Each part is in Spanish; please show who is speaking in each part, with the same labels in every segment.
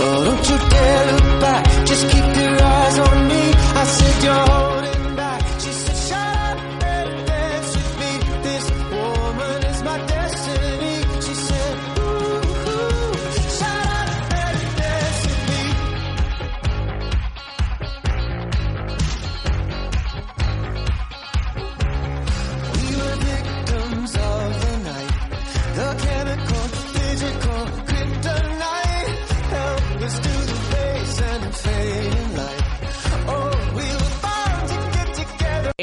Speaker 1: Oh, don't you dare look back. Just keep your eyes on me. I said you're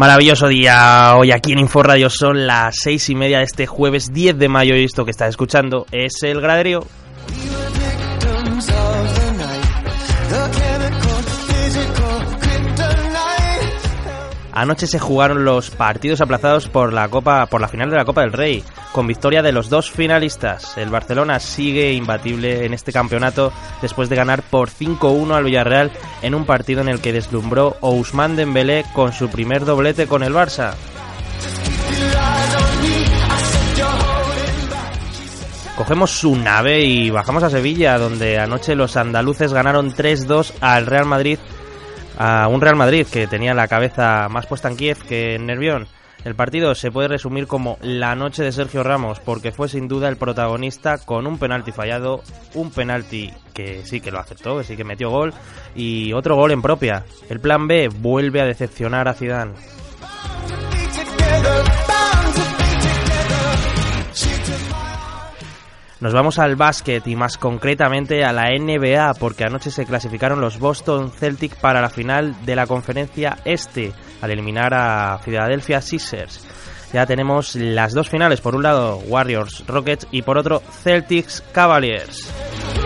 Speaker 2: Maravilloso día hoy aquí en Inforradio son las seis y media de este jueves 10 de mayo y esto que estás escuchando es el graderío. Anoche se jugaron los partidos aplazados por la Copa, por la final de la Copa del Rey, con victoria de los dos finalistas. El Barcelona sigue imbatible en este campeonato después de ganar por 5-1 al Villarreal en un partido en el que deslumbró Ousmane Dembélé con su primer doblete con el Barça. Cogemos su nave y bajamos a Sevilla, donde anoche los andaluces ganaron 3-2 al Real Madrid, a un Real Madrid que tenía la cabeza más puesta en Kiev que en Nervión. El partido se puede resumir como la noche de Sergio Ramos, porque fue sin duda el protagonista con un penalti fallado, un penalti que sí que lo aceptó, que sí que metió gol, y otro gol en propia. El plan B vuelve a decepcionar a Zidane. Nos vamos al básquet y más concretamente a la NBA porque anoche se clasificaron los Boston Celtic para la final de la conferencia este al eliminar a Philadelphia Sixers. Ya tenemos las dos finales, por un lado Warriors Rockets y por otro Celtics Cavaliers.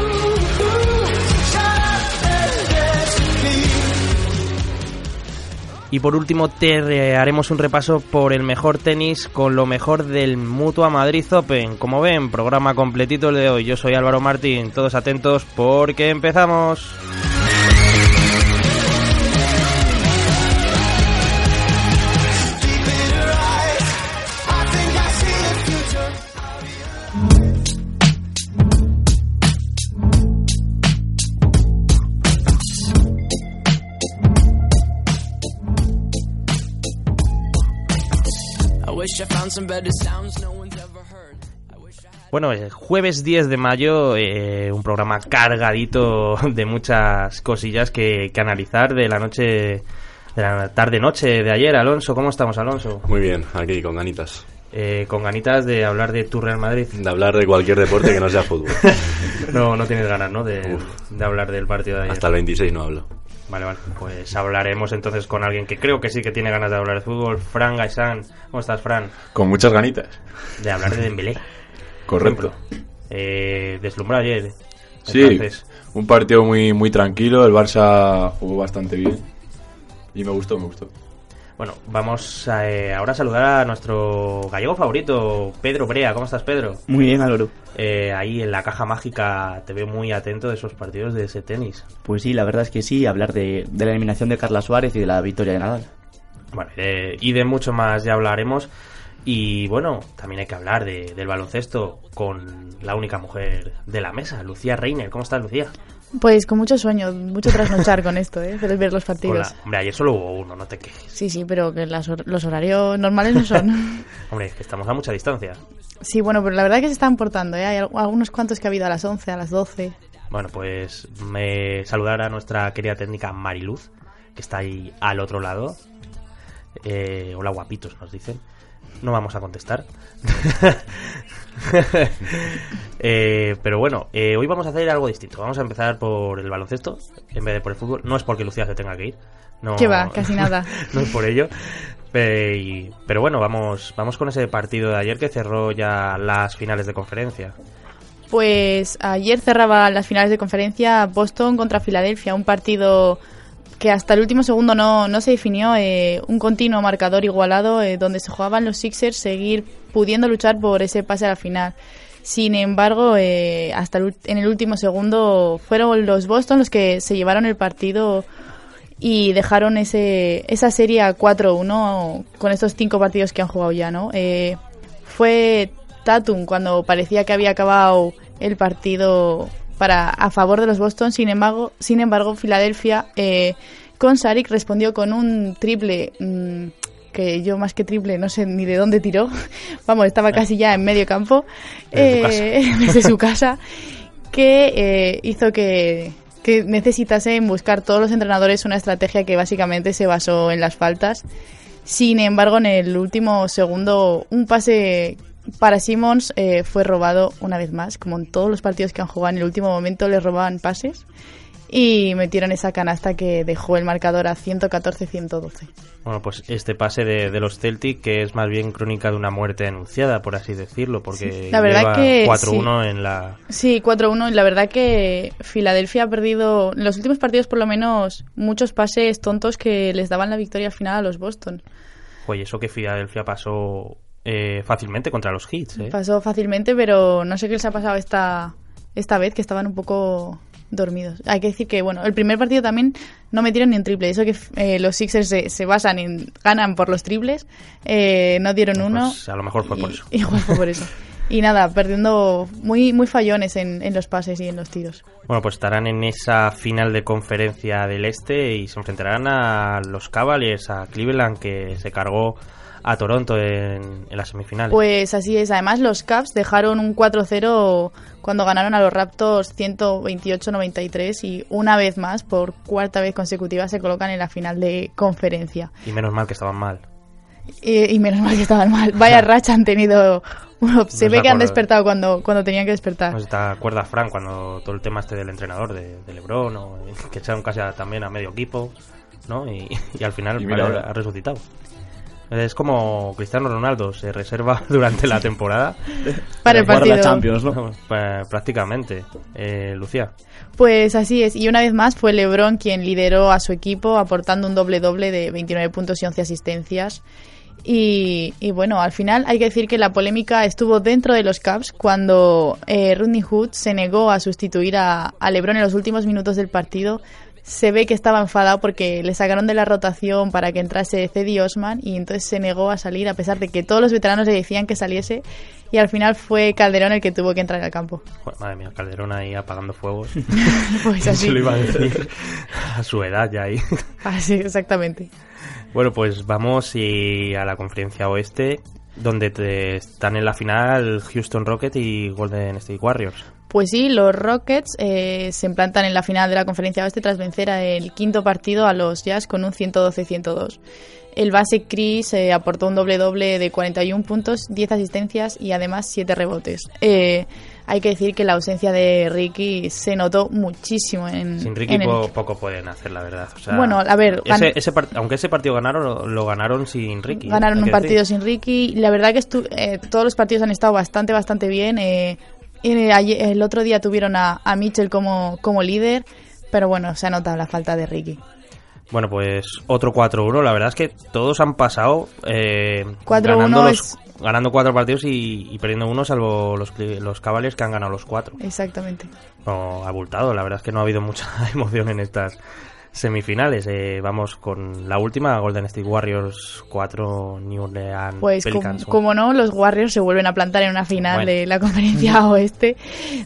Speaker 2: Y por último te haremos un repaso por el mejor tenis con lo mejor del Mutua Madrid Open. Como ven, programa completito el de hoy. Yo soy Álvaro Martín, todos atentos porque empezamos. Bueno, el jueves 10 de mayo, eh, un programa cargadito de muchas cosillas que, que analizar de la noche, de la tarde-noche de ayer. Alonso, ¿cómo estamos, Alonso?
Speaker 3: Muy bien, aquí con ganitas.
Speaker 2: Eh, con ganitas de hablar de tu Real Madrid.
Speaker 3: De hablar de cualquier deporte que no sea fútbol.
Speaker 2: No, no tienes ganas, ¿no? De, de hablar del partido de ayer.
Speaker 3: Hasta el 26 no hablo.
Speaker 2: Vale, vale. Pues hablaremos entonces con alguien que creo que sí que tiene ganas de hablar de fútbol. Fran Gaisán. ¿Cómo estás, Fran?
Speaker 4: Con muchas ganitas.
Speaker 2: De hablar de Dembélé.
Speaker 4: Correcto.
Speaker 2: Eh, deslumbró ayer.
Speaker 4: Sí,
Speaker 2: Entonces,
Speaker 4: un partido muy, muy tranquilo. El Barça jugó bastante bien. Y me gustó, me gustó.
Speaker 2: Bueno, vamos a, eh, ahora a saludar a nuestro gallego favorito, Pedro Brea. ¿Cómo estás, Pedro?
Speaker 5: Muy bien, Álvaro.
Speaker 2: Eh, ahí en la caja mágica te veo muy atento de esos partidos de ese tenis.
Speaker 5: Pues sí, la verdad es que sí, hablar de, de la eliminación de Carla Suárez y de la victoria de Nadal.
Speaker 2: Vale, eh, y de mucho más ya hablaremos. Y bueno, también hay que hablar de- del baloncesto con la única mujer de la mesa, Lucía Reiner. ¿Cómo estás, Lucía?
Speaker 6: Pues con mucho sueño, mucho trasnochar con esto, ¿eh? De ver los partidos.
Speaker 2: Hola. Hombre, ayer solo hubo uno, no te quejes.
Speaker 6: Sí, sí, pero que las hor- los horarios normales no son.
Speaker 2: Hombre, es que estamos a mucha distancia.
Speaker 6: sí, bueno, pero la verdad que se están portando, ¿eh? Hay al- algunos cuantos que ha habido a las 11, a las 12.
Speaker 2: Bueno, pues me saludar a nuestra querida técnica Mariluz, que está ahí al otro lado. Eh, hola guapitos, nos dicen. No vamos a contestar. Eh, pero bueno, eh, hoy vamos a hacer algo distinto. Vamos a empezar por el baloncesto en vez de por el fútbol. No es porque Lucía se tenga que ir. No,
Speaker 6: Que va, casi nada.
Speaker 2: no es por ello. Y- pero bueno, vamos, vamos con ese partido de ayer que cerró ya las finales de conferencia.
Speaker 6: Pues ayer cerraba las finales de conferencia Boston contra Filadelfia, un partido que hasta el último segundo no, no se definió, eh, un continuo marcador igualado eh, donde se jugaban los Sixers seguir pudiendo luchar por ese pase a la final. Sin embargo, eh, hasta el en el último segundo fueron los Boston los que se llevaron el partido y dejaron ese, esa serie a 4-1 con estos cinco partidos que han jugado ya, ¿no? Eh, fue Tatum cuando parecía que había acabado el partido para a favor de los Boston, sin embargo, sin embargo Filadelfia eh, con Saric respondió con un triple mm, que yo más que triple no sé ni de dónde tiró, vamos, estaba casi ya en medio campo,
Speaker 2: Desde
Speaker 6: eh, desde su casa, que eh, hizo que, que necesitasen buscar todos los entrenadores una estrategia que básicamente se basó en las faltas. Sin embargo, en el último segundo, un pase para Simmons eh, fue robado una vez más, como en todos los partidos que han jugado en el último momento le robaban pases y metieron esa canasta que dejó el marcador a 114-112.
Speaker 2: Bueno, pues este pase de, de los Celtic, que es más bien crónica de una muerte anunciada, por así decirlo, porque
Speaker 6: Sí, la verdad
Speaker 2: lleva
Speaker 6: que
Speaker 2: 4-1 en la...
Speaker 6: Sí, 4-1 y la verdad que Filadelfia ha perdido en los últimos partidos por lo menos muchos pases tontos que les daban la victoria al final a los Boston.
Speaker 2: Oye, eso que Filadelfia pasó eh, fácilmente contra los Hits, ¿eh?
Speaker 6: Pasó fácilmente, pero no sé qué les ha pasado esta, esta vez, que estaban un poco dormidos. Hay que decir que, bueno, el primer partido también no metieron ni un triple. Eso que eh, los Sixers se, se basan en ganan por los triples, eh, no dieron uno.
Speaker 2: Pues a lo mejor fue por
Speaker 6: y-
Speaker 2: eso.
Speaker 6: Igual fue por eso. Y nada, perdiendo muy, muy fallones en, en los pases y en los tiros.
Speaker 2: Bueno, pues estarán en esa final de conferencia del Este y se enfrentarán a los Cavaliers, a Cleveland, que se cargó a Toronto en, en las semifinales.
Speaker 6: Pues así es. Además, los Cavs dejaron un 4-0 cuando ganaron a los Raptors 128-93 y una vez más, por cuarta vez consecutiva, se colocan en la final de conferencia.
Speaker 2: Y menos mal que estaban mal.
Speaker 6: Y, y menos mal que estaban mal. Vaya racha han tenido. Bueno, se
Speaker 2: Nos
Speaker 6: ve que han despertado cuando, cuando tenían que despertar.
Speaker 2: Si te acuerdas, Frank, cuando todo el tema este del entrenador, de, de Lebron, o, que echaron casi a- también a medio equipo, ¿no? Y, y al final
Speaker 4: Y mira
Speaker 2: ha resucitado. Es como Cristiano Ronaldo, se reserva durante la temporada.
Speaker 6: para el partido.
Speaker 5: la Champions, ¿no?
Speaker 2: Pa- prácticamente. Eh, Lucía.
Speaker 6: Pues así es. Y una vez más fue LeBron quien lideró a su equipo aportando un doble-doble de 29 puntos y 11 asistencias. Y, y bueno, al final hay que decir que la polémica estuvo dentro de los Cavs cuando eh, Rodney Hood se negó a sustituir a, a LeBron en los últimos minutos del partido. Se ve que estaba enfadado porque le sacaron de la rotación para que entrase Cedi Osman y entonces se negó a salir a pesar de que todos los veteranos le decían que saliese y al final fue Calderón el que tuvo que entrar al campo.
Speaker 2: Joder, madre mía, Calderón ahí apagando fuegos.
Speaker 6: Pues
Speaker 2: ¿Quién
Speaker 6: así.
Speaker 2: lo iba a decir? A su edad ya ahí.
Speaker 6: Así, exactamente.
Speaker 2: Bueno, pues vamos y a la conferencia oeste, donde te- están en la final Houston Rockets y Golden State Warriors.
Speaker 6: Pues sí, los Rockets eh, se implantan en la final de la conferencia oeste tras vencer el quinto partido a los Jazz con un 112-102. El base Chris eh, aportó un doble-doble de 41 puntos, 10 asistencias y además 7 rebotes. Eh, hay que decir que la ausencia de Ricky se notó muchísimo en,
Speaker 2: Sin Ricky
Speaker 6: en el-
Speaker 2: po- poco pueden hacer, la verdad. O sea,
Speaker 6: Bueno, a ver,
Speaker 2: ese- aunque ese partido ganaron, lo, lo ganaron sin Ricky.
Speaker 6: Ganaron un partido
Speaker 2: decir.
Speaker 6: sin Ricky. La verdad que estu- eh, todos los partidos han estado bastante, bastante bien. Eh, el otro día tuvieron a, a Mitchell como, como líder, pero bueno, se ha notado la falta de Ricky.
Speaker 2: Bueno, pues otro 4-1. La verdad es que todos han pasado eh,
Speaker 6: 4-1
Speaker 2: ganando, los-
Speaker 6: es-
Speaker 2: ganando cuatro partidos y, y perdiendo uno, salvo los, los Cavaliers que han ganado los cuatro.
Speaker 6: Exactamente.
Speaker 2: No, abultado. La verdad es que no ha habido mucha emoción en estas semifinales. Eh, vamos con la última, Golden State Warriors 4, New Orleans
Speaker 6: Pues com- como no, los Warriors se vuelven a plantar en una final
Speaker 2: Bueno.
Speaker 6: de la conferencia oeste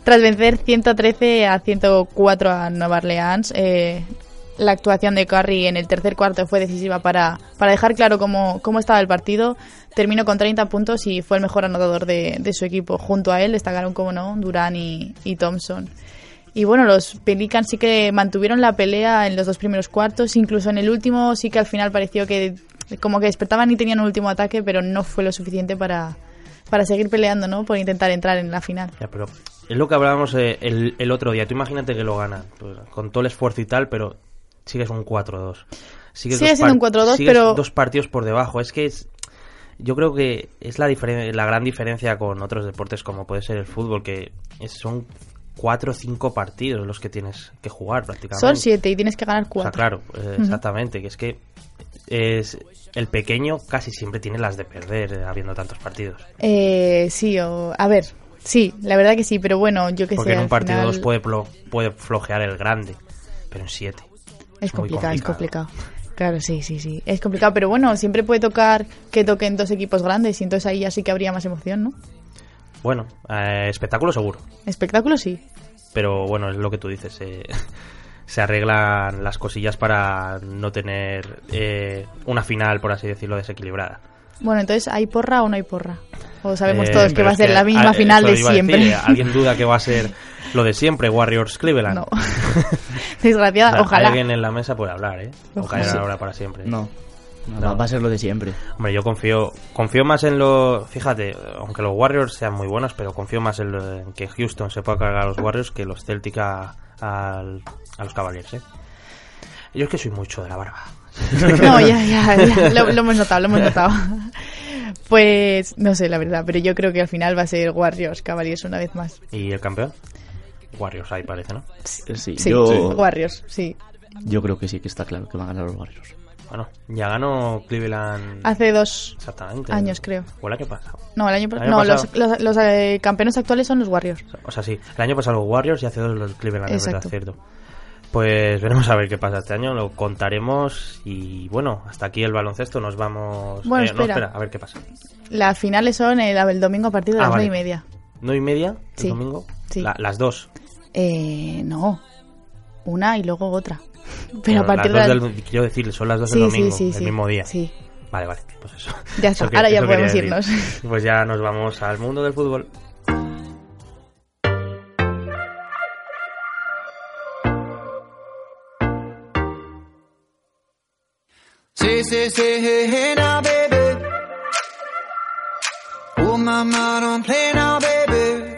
Speaker 6: tras vencer 113 a 104 a Nueva Orleans. eh, la actuación de Curry en el tercer cuarto fue decisiva para, para dejar claro cómo, cómo estaba el partido. Terminó con 30 puntos y fue el mejor anotador de, de su equipo. Junto a él destacaron, como no, Durán y, y Thompson. Y bueno, los Pelicans sí que mantuvieron la pelea en los dos primeros cuartos, incluso en el último sí que al final pareció que como que despertaban y tenían un último ataque, pero no fue lo suficiente para, para seguir peleando, ¿no? Por intentar entrar en la final.
Speaker 2: Ya, pero es lo que hablábamos eh, el, el otro día. Tú imagínate que lo ganan, pues, con todo el esfuerzo y tal, pero sigues un 4-2. Sigues
Speaker 6: Sigue
Speaker 2: dos
Speaker 6: siendo un 4-2,
Speaker 2: sigues
Speaker 6: pero-
Speaker 2: dos partidos por debajo. Es que es, yo creo que es la, la gran diferencia con otros deportes como puede ser el fútbol, que es- son cuatro o cinco partidos los que tienes que jugar prácticamente.
Speaker 6: Son siete y tienes que ganar
Speaker 2: O sea,
Speaker 6: cuatro.
Speaker 2: claro, eh, exactamente, que es que es el pequeño casi siempre tiene las de perder eh, habiendo tantos partidos.
Speaker 6: Eh, sí, o, a ver, sí, la verdad que sí, pero bueno, yo que
Speaker 2: Porque
Speaker 6: sé.
Speaker 2: en un partido
Speaker 6: final
Speaker 2: 2 puede, puede flojear el grande, pero en 7.
Speaker 6: Es complicado, es
Speaker 2: complicado.
Speaker 6: Claro, sí, sí, sí. Es complicado, pero bueno, siempre puede tocar que toquen dos equipos grandes y entonces ahí ya sí que habría más emoción, ¿no?
Speaker 2: Bueno, eh, espectáculo seguro.
Speaker 6: Espectáculo sí.
Speaker 2: Pero bueno, es lo que tú dices. eh, se arreglan las cosillas para no tener eh, una final, por así decirlo, desequilibrada.
Speaker 6: Bueno, entonces, ¿hay porra o no hay porra? O sabemos todos que va a ser la misma final de
Speaker 2: decir,
Speaker 6: siempre.
Speaker 2: ¿Alguien duda que va a ser lo de siempre, Warriors Cleveland?
Speaker 6: No. Desgraciada, ojalá.
Speaker 2: Alguien en la mesa puede hablar, ¿eh?
Speaker 6: Ojalá.
Speaker 2: ahora para siempre.
Speaker 5: No. No,
Speaker 2: No.
Speaker 5: Va, a ser lo de siempre.
Speaker 2: Hombre, yo confío confío más en lo... Fíjate, aunque los Warriors sean muy buenos, pero confío más en, lo- en que Houston se pueda cargar a los Warriors que los Celtic a, los Cavaliers, ¿eh? Yo es que soy mucho de la barba.
Speaker 6: No, ya, ya, ya. Lo, lo hemos notado, lo hemos notado. Pues no sé, la verdad, pero yo creo que al final va a ser Warriors Cavaliers una vez más.
Speaker 2: ¿Y el campeón? Warriors ahí parece, ¿no?
Speaker 5: Sí,
Speaker 6: Sí,
Speaker 5: yo,
Speaker 6: Warriors, sí.
Speaker 5: yo creo que sí, que está claro que van a ganar los Warriors.
Speaker 2: Bueno, ya ganó Cleveland...
Speaker 6: Hace dos
Speaker 2: Exactamente.
Speaker 6: años, creo.
Speaker 2: ¿O el año pasado?
Speaker 6: No, el año,
Speaker 2: El
Speaker 6: pa-
Speaker 2: año
Speaker 6: no, los,
Speaker 2: pasado.
Speaker 6: los, los, eh, campeones actuales son los Warriors.
Speaker 2: O sea, sí. El año pasado los Warriors y hace dos los Cleveland, es verdad,
Speaker 6: Exacto.
Speaker 2: cierto. Pues veremos a ver qué pasa este año, lo contaremos y bueno, hasta aquí el baloncesto, nos vamos...
Speaker 6: Bueno,
Speaker 2: eh, no,
Speaker 6: espera.
Speaker 2: a ver qué pasa.
Speaker 6: Las finales son el, el domingo a partir de
Speaker 2: Ah,
Speaker 6: las
Speaker 2: vale.
Speaker 6: nueve y media.
Speaker 2: ¿No y media el
Speaker 6: Sí.
Speaker 2: domingo?
Speaker 6: Sí.
Speaker 2: La- las dos.
Speaker 6: Eh, no, una y luego otra. Pero
Speaker 2: Bueno,
Speaker 6: a partir
Speaker 2: las
Speaker 6: de
Speaker 2: dos del- quiero decir, son las dos
Speaker 6: Sí,
Speaker 2: del
Speaker 6: sí,
Speaker 2: domingo,
Speaker 6: sí,
Speaker 2: el
Speaker 6: sí.
Speaker 2: mismo día.
Speaker 6: Sí.
Speaker 2: Vale, vale, pues eso.
Speaker 6: Ya está,
Speaker 2: Eso que-
Speaker 6: ahora ya podemos
Speaker 2: decir.
Speaker 6: irnos.
Speaker 2: Pues ya nos vamos al mundo del fútbol.
Speaker 1: Say, hey, hey now, baby. Oh, mama, don't play now, baby.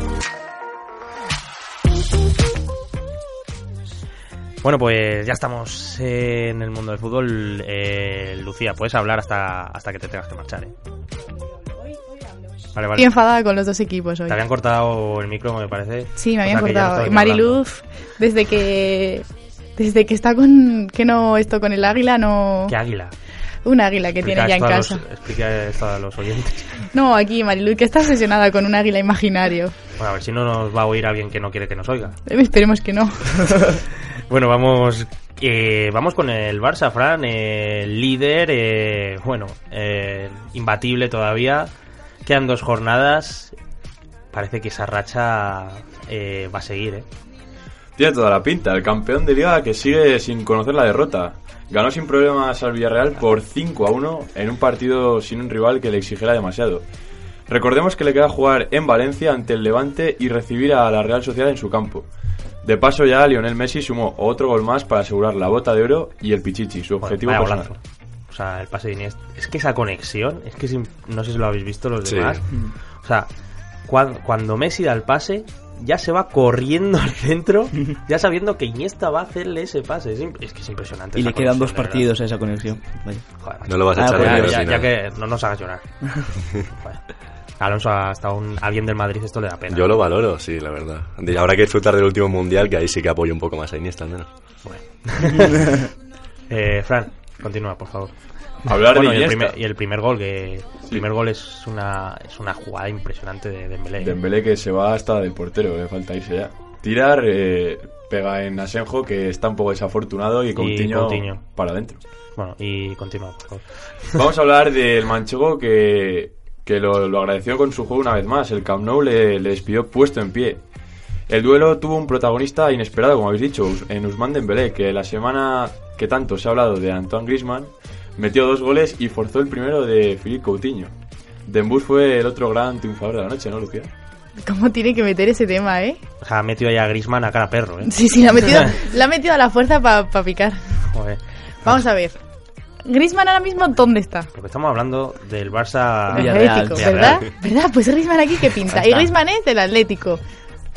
Speaker 2: Bueno, pues ya estamos en el mundo del fútbol. Eh, Lucía, puedes hablar hasta, hasta que te tengas que marchar, ¿eh? Vale, vale.
Speaker 6: Estoy enfadada con los dos equipos hoy.
Speaker 2: Te habían cortado el micro, me parece.
Speaker 6: Sí, me
Speaker 2: O
Speaker 6: habían
Speaker 2: sea no
Speaker 6: cortado.
Speaker 2: hablando.
Speaker 6: Mariluz, desde que desde que está con que no esto con el águila no
Speaker 2: ¿Qué águila?
Speaker 6: Un águila que
Speaker 2: Explica
Speaker 6: tiene ya en casa.
Speaker 2: los- explica esto a los oyentes.
Speaker 6: No, aquí Mariluz que está obsesionada con un águila imaginario.
Speaker 2: Bueno, a ver si no nos va a oír alguien que no quiere que nos oiga.
Speaker 6: Eh, Esperemos que no.
Speaker 2: Bueno, vamos eh, vamos con el Barça, Fran, eh, líder, eh, bueno, eh, imbatible todavía. Quedan dos jornadas. Parece que esa racha eh, va a seguir, ¿eh?
Speaker 4: Tiene toda la pinta. El campeón de liga que sigue sin conocer la derrota. Ganó sin problemas al Villarreal por 5 a 1 en un partido sin un rival que le exigiera demasiado. Recordemos que le queda jugar en Valencia ante el Levante y recibir a la Real Sociedad en su campo. De paso ya Lionel Messi sumó otro gol más para asegurar la bota de oro y el Pichichi, su
Speaker 2: Bueno,
Speaker 4: objetivo
Speaker 2: vaya
Speaker 4: personal.
Speaker 2: O sea, el pase de Iniesta. Es que esa conexión, es que es im- no sé si lo habéis visto los
Speaker 3: Sí.
Speaker 2: demás. O sea, cuan- cuando, Messi da el pase, ya se va corriendo al centro, ya sabiendo que Iniesta va a hacerle ese pase. Es, que es impresionante.
Speaker 5: Y le quedan dos partidos a esa conexión. Vaya.
Speaker 2: Joder,
Speaker 3: No lo vas a
Speaker 5: Ah,
Speaker 3: echar
Speaker 5: pues
Speaker 3: de
Speaker 2: ya, ya- que no nos hagas llorar. Joder. Alonso hasta un, a bien del Madrid esto le da pena.
Speaker 3: Yo lo valoro, sí, la verdad. Habrá que disfrutar del último mundial, que ahí sí que apoyo un poco más a Iniesta, al menos.
Speaker 2: Eh, Fran, continúa, por favor.
Speaker 4: Hablar
Speaker 2: Bueno,
Speaker 4: de
Speaker 2: y el, primer, y el primer gol, que el primer gol es una, es una jugada impresionante de Dembélé.
Speaker 4: Dembélé que se va hasta del portero, le falta irse ya. Tirar, eh, pega en Asenjo, que está un poco desafortunado, y Coutinho, para adentro.
Speaker 2: Bueno, y continúa, por favor.
Speaker 4: Vamos a hablar del manchego que, que lo, lo agradeció con su juego una vez más. El Camp Nou le, le despidió puesto en pie. El duelo tuvo un protagonista inesperado, como habéis dicho, en Usman Dembélé, que la semana que tanto se ha hablado de Antoine Griezmann, metió dos goles y forzó el primero de Philippe Coutinho. Dembús fue el otro gran triunfador de la noche, ¿no, Lucía?
Speaker 6: ¿Cómo tiene que meter ese tema, eh?
Speaker 2: O sea, ha metido ahí a Grisman a cara perro, ¿eh?
Speaker 6: Sí, sí, la ha metido, la ha metido a la fuerza para picar.
Speaker 2: Joder.
Speaker 6: Vamos a ver. Griezmann ahora mismo, ¿dónde está?
Speaker 2: Porque estamos hablando del Barça...
Speaker 6: Atlético,
Speaker 2: Villarreal.
Speaker 6: ¿verdad? ¿Verdad? Pues Griezmann aquí que pinta. Y. Griezmann es del Atlético.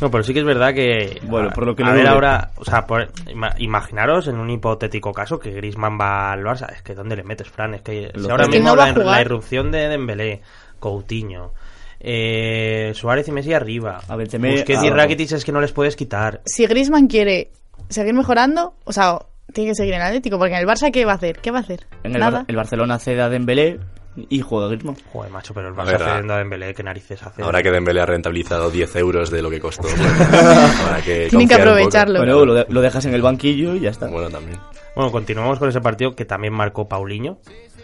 Speaker 2: No, pero sí que es verdad que...
Speaker 5: Bueno, por lo que
Speaker 2: a ver ahora, o sea, por- ima- imaginaros en un hipotético caso que Griezmann va al Barça, es que ¿dónde le metes, Fran? Es que si ahora mismo
Speaker 6: no
Speaker 2: la, la irrupción de Dembélé, Coutinho, eh, Suárez y Messi arriba,
Speaker 5: A Benzema,
Speaker 2: Busquets y
Speaker 5: abajo.
Speaker 2: Rakitic es que no les puedes quitar.
Speaker 6: Si Griezmann quiere seguir mejorando, o sea, tiene que seguir en el Atlético, porque en el Barça, ¿qué va a hacer? ¿Qué va a hacer?
Speaker 5: En el,
Speaker 6: Nada.
Speaker 5: Bar- el Barcelona cede a Dembélé y juega Griezmann.
Speaker 2: Joder, macho, pero el Barça cediendo a Dembélé, ¿qué narices hace?
Speaker 3: Ahora que Dembélé ha rentabilizado 10 euros de lo que costó. pues, habrá que
Speaker 6: Tienen que aprovecharlo.
Speaker 5: Bueno, lo, de- lo dejas en el banquillo y ya está.
Speaker 3: Bueno, también.
Speaker 2: Bueno, continuamos con ese partido que también marcó Paulinho.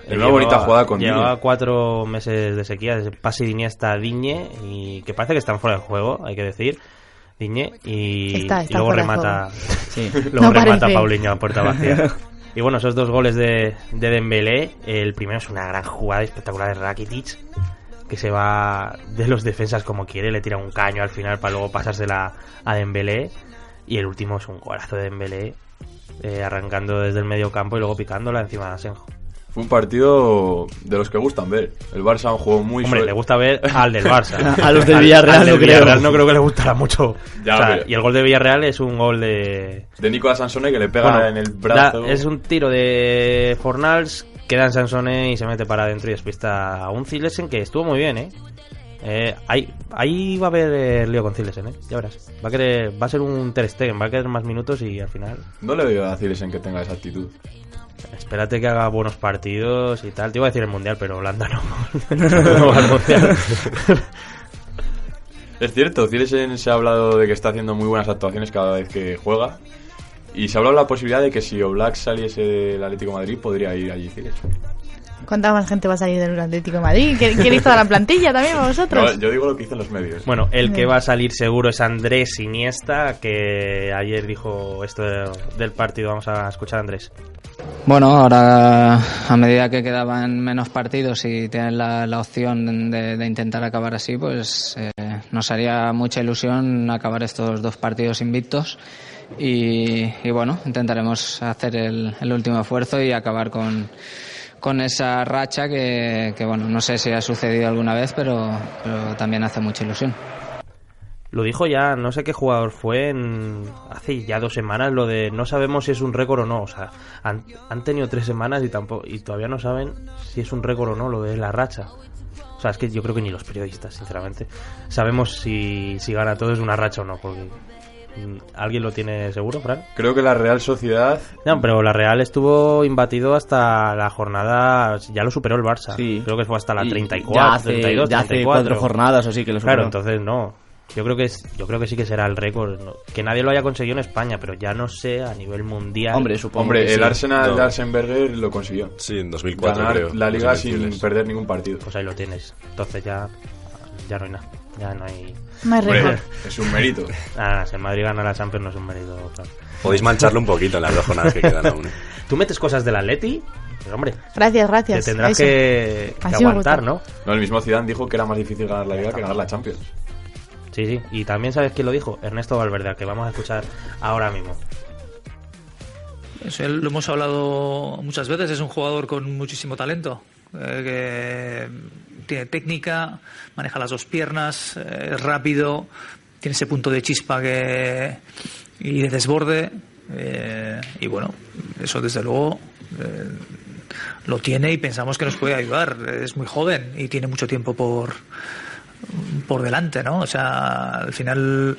Speaker 4: En una bonita jugada con
Speaker 2: Llevaba cuatro meses de sequía, ese pase de Iniesta a Digne, y que parece que están fuera de juego, hay que decir. Digne, y,
Speaker 6: Está-
Speaker 2: y
Speaker 6: está
Speaker 2: luego
Speaker 6: fuera de
Speaker 2: remata,
Speaker 5: Sí.
Speaker 2: luego
Speaker 6: No
Speaker 2: remata. Paulinho a puerta vacía. y bueno, esos dos goles de, de Dembélé, el primero es una gran jugada espectacular de Rakitic, que se va de los defensas como quiere, le tira un caño al final para luego pasársela a Dembélé, y el último es un golazo de Dembélé, eh, arrancando desde el medio campo y luego picándola encima de Asenjo.
Speaker 4: Fue un partido de los que gustan ver. El Barça jugó muy
Speaker 2: Hombre, le gusta ver al del Barça.
Speaker 5: A los del
Speaker 2: Al-
Speaker 5: Villarreal
Speaker 2: al
Speaker 5: no creo.
Speaker 2: Villarreal no creo que le gustará mucho.
Speaker 4: Ya,
Speaker 2: O sea,
Speaker 4: pero-
Speaker 2: Y el gol de Villarreal es un gol de...
Speaker 4: de Nicolas Sansone que le pega
Speaker 2: Bueno,
Speaker 4: en el brazo.
Speaker 2: da- es un tiro de Fornals, queda en Sansone y se mete para adentro y despista a un Zilesen que estuvo muy bien, ¿eh? Eh, ahí, ahí va a haber eh, lío con Zilesen, ¿eh? Ya verás. Va a, querer, va a ser un Ter Stegen, va a querer más minutos y al final...
Speaker 4: No le veo a en que tenga esa actitud.
Speaker 2: Espérate que haga buenos partidos y tal. Te iba a decir el Mundial, pero Holanda no. va al Mundial.
Speaker 4: Es cierto, Zilesen se ha hablado de que está haciendo muy buenas actuaciones cada vez que juega. Y se ha hablado de la posibilidad de que si Oblak saliese del Atlético Madrid podría ir allí Zilesen.
Speaker 6: ¿Cuánta más gente va a salir del Atlético de Madrid? ¿Quer- ¿Queréis toda la plantilla también para vosotros?
Speaker 4: No, yo digo lo que dicen los medios.
Speaker 2: Bueno, el que va a salir seguro es Andrés Iniesta, que ayer dijo esto de- del partido. Vamos a escuchar a Andrés.
Speaker 7: Bueno, ahora a medida que quedaban menos partidos y tienen la, la opción de, de intentar acabar así, pues eh, nos haría mucha ilusión acabar estos dos partidos invictos y, y bueno, intentaremos hacer el, el último esfuerzo y acabar con, con esa racha que, que, bueno, no sé si ha sucedido alguna vez, pero, pero también hace mucha ilusión.
Speaker 2: Lo dijo ya, no sé qué jugador fue, en, hace ya dos semanas, lo de no sabemos si es un récord o no. O sea, han, han tenido tres semanas y, tampoco, y todavía no saben si es un récord o no lo de la racha. O sea, es que yo creo que ni los periodistas, sinceramente, sabemos si, si gana todo es una racha o no, porque ¿alguien lo tiene seguro, Fran?
Speaker 4: Creo que la Real Sociedad
Speaker 2: No, pero la Real estuvo imbatido hasta la jornada, ya lo superó el Barça.
Speaker 5: Sí.
Speaker 2: Creo que fue hasta la
Speaker 5: Y
Speaker 2: 34,
Speaker 5: ya hace,
Speaker 2: 32,
Speaker 5: ya hace
Speaker 2: 34.
Speaker 5: cuatro jornadas o sí que lo
Speaker 2: Claro,
Speaker 5: superó.
Speaker 2: entonces no. Yo creo que es, yo creo que sí que será el récord. ¿no? Que nadie lo haya conseguido en España, pero ya no sé a nivel mundial.
Speaker 5: Hombre, supongo
Speaker 4: Hombre,
Speaker 5: que
Speaker 4: el
Speaker 5: sí.
Speaker 4: Arsenal
Speaker 3: No.
Speaker 4: de Arsenberger lo consiguió.
Speaker 3: Sí, en 2004
Speaker 4: Ganar
Speaker 3: creo.
Speaker 4: la liga sin perder ningún partido.
Speaker 2: Pues ahí lo tienes. Entonces ya, ya no hay nada. Ya no hay.
Speaker 6: No hay
Speaker 4: Hombre,
Speaker 6: récord.
Speaker 4: es un mérito.
Speaker 2: Nada, nada, si el Madrid gana la Champions no es un mérito. claro.
Speaker 3: Podéis mancharlo un poquito en las dos jornadas que quedan aún. ¿eh?
Speaker 2: Tú metes cosas del Atleti, pero hombre,
Speaker 6: Gracias,
Speaker 2: te
Speaker 6: gracias.
Speaker 2: tendrás
Speaker 6: Eso.
Speaker 2: que, que aguantar. ¿no?
Speaker 4: No, el mismo Zidane dijo que era más difícil ganar la liga que ganar la Champions.
Speaker 2: Sí, sí. Y también sabes quién lo dijo, Ernesto Valverde, al que vamos a escuchar ahora mismo.
Speaker 8: Eso lo hemos hablado muchas veces, es un jugador con muchísimo talento, eh, que tiene técnica, maneja las dos piernas, eh, es rápido, tiene ese punto de chispa que y de desborde. eh, y bueno, eso desde luego eh, lo tiene y pensamos que nos puede ayudar. Es muy joven y tiene mucho tiempo por por delante, ¿no? O sea, al final